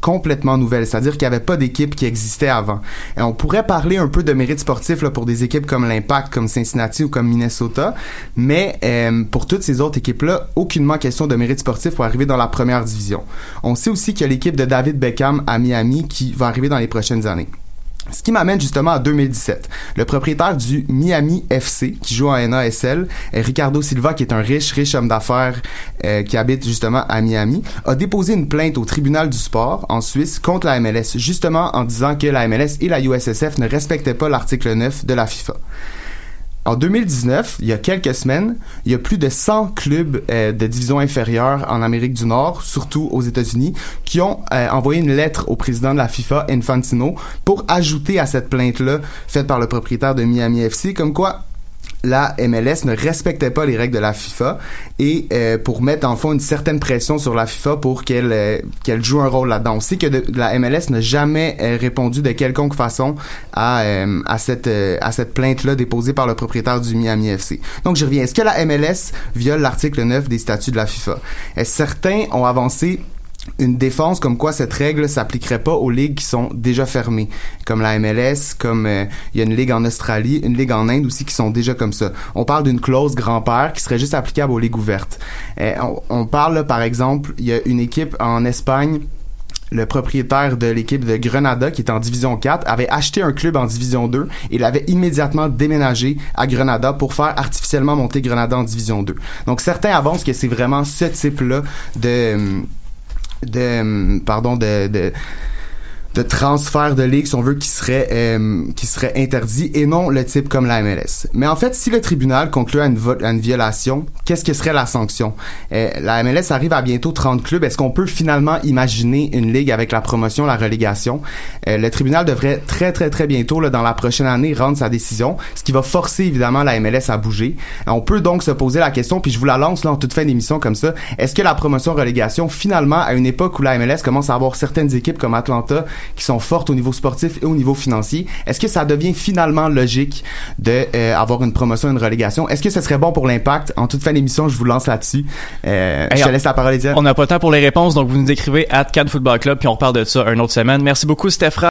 complètement nouvelles, c'est-à-dire qu'il n'y avait pas d'équipe qui existait avant. Et on pourrait parler un peu de mérite sportif là, pour des équipes comme l'Impact, comme Cincinnati ou comme Minnesota, mais euh, pour toutes ces autres équipes-là, aucunement question de mérite sportif pour arriver dans la première division. On sait aussi qu'il y a l'équipe de David Beckham à Miami qui va arriver dans les prochaines années. Ce qui m'amène justement à 2017. Le propriétaire du Miami FC, qui joue en NASL, Ricardo Silva, qui est un riche, riche homme d'affaires euh, qui habite justement à Miami, a déposé une plainte au tribunal du sport en Suisse contre la MLS, justement en disant que la MLS et la USSF ne respectaient pas l'article 9 de la FIFA. En 2019, il y a quelques semaines, il y a plus de 100 clubs euh, de division inférieure en Amérique du Nord, surtout aux États-Unis, qui ont euh, envoyé une lettre au président de la FIFA, Infantino, pour ajouter à cette plainte-là faite par le propriétaire de Miami FC, comme quoi la MLS ne respectait pas les règles de la FIFA et euh, pour mettre en fond une certaine pression sur la FIFA pour qu'elle euh, qu'elle joue un rôle là-dedans. On sait que la MLS n'a jamais euh, répondu de quelconque façon à à cette à cette plainte-là déposée par le propriétaire du Miami FC. Donc je reviens. Est-ce que la MLS viole l'article 9 des statuts de la FIFA? Certains ont avancé une défense comme quoi cette règle s'appliquerait pas aux ligues qui sont déjà fermées, comme la MLS, comme euh, il y a une ligue en Australie, une ligue en Inde aussi qui sont déjà comme ça. On parle d'une clause grand-père qui serait juste applicable aux ligues ouvertes. Euh, on, on parle là, par exemple, il y a une équipe en Espagne le propriétaire de l'équipe de Grenada, qui est en Division 4, avait acheté un club en Division 2 et l'avait immédiatement déménagé à Grenada pour faire artificiellement monter Grenada en Division 2. Donc certains avancent que c'est vraiment ce type-là de de pardon de, de de transfert de ligue, si on veut, qui serait euh, qui serait interdit et non le type comme la MLS. Mais en fait, si le tribunal conclut à une, violation, qu'est-ce que serait la sanction? Euh, La MLS arrive à bientôt 30 clubs. Est-ce qu'on peut finalement imaginer une ligue avec la promotion, la relégation? Euh, Le tribunal devrait très très très bientôt, là, dans la prochaine année, rendre sa décision, ce qui va forcer évidemment la MLS à bouger. On peut donc se poser la question, puis je vous la lance là en toute fin d'émission comme ça. Est-ce que la promotion relégation, finalement, à une époque où la MLS commence à avoir certaines équipes comme Atlanta qui sont fortes au niveau sportif et au niveau financier, est-ce que ça devient finalement logique de euh, avoir une promotion et une relégation? Est-ce que ce serait bon pour l'impact? En toute fin d'émission, je vous lance là-dessus. Euh, Hey, je te laisse la parole, Étienne. On n'a pas le temps pour les réponses, donc vous nous écrivez à Cannes Football Club, puis on reparle de ça une autre semaine. Merci beaucoup, Stéphane.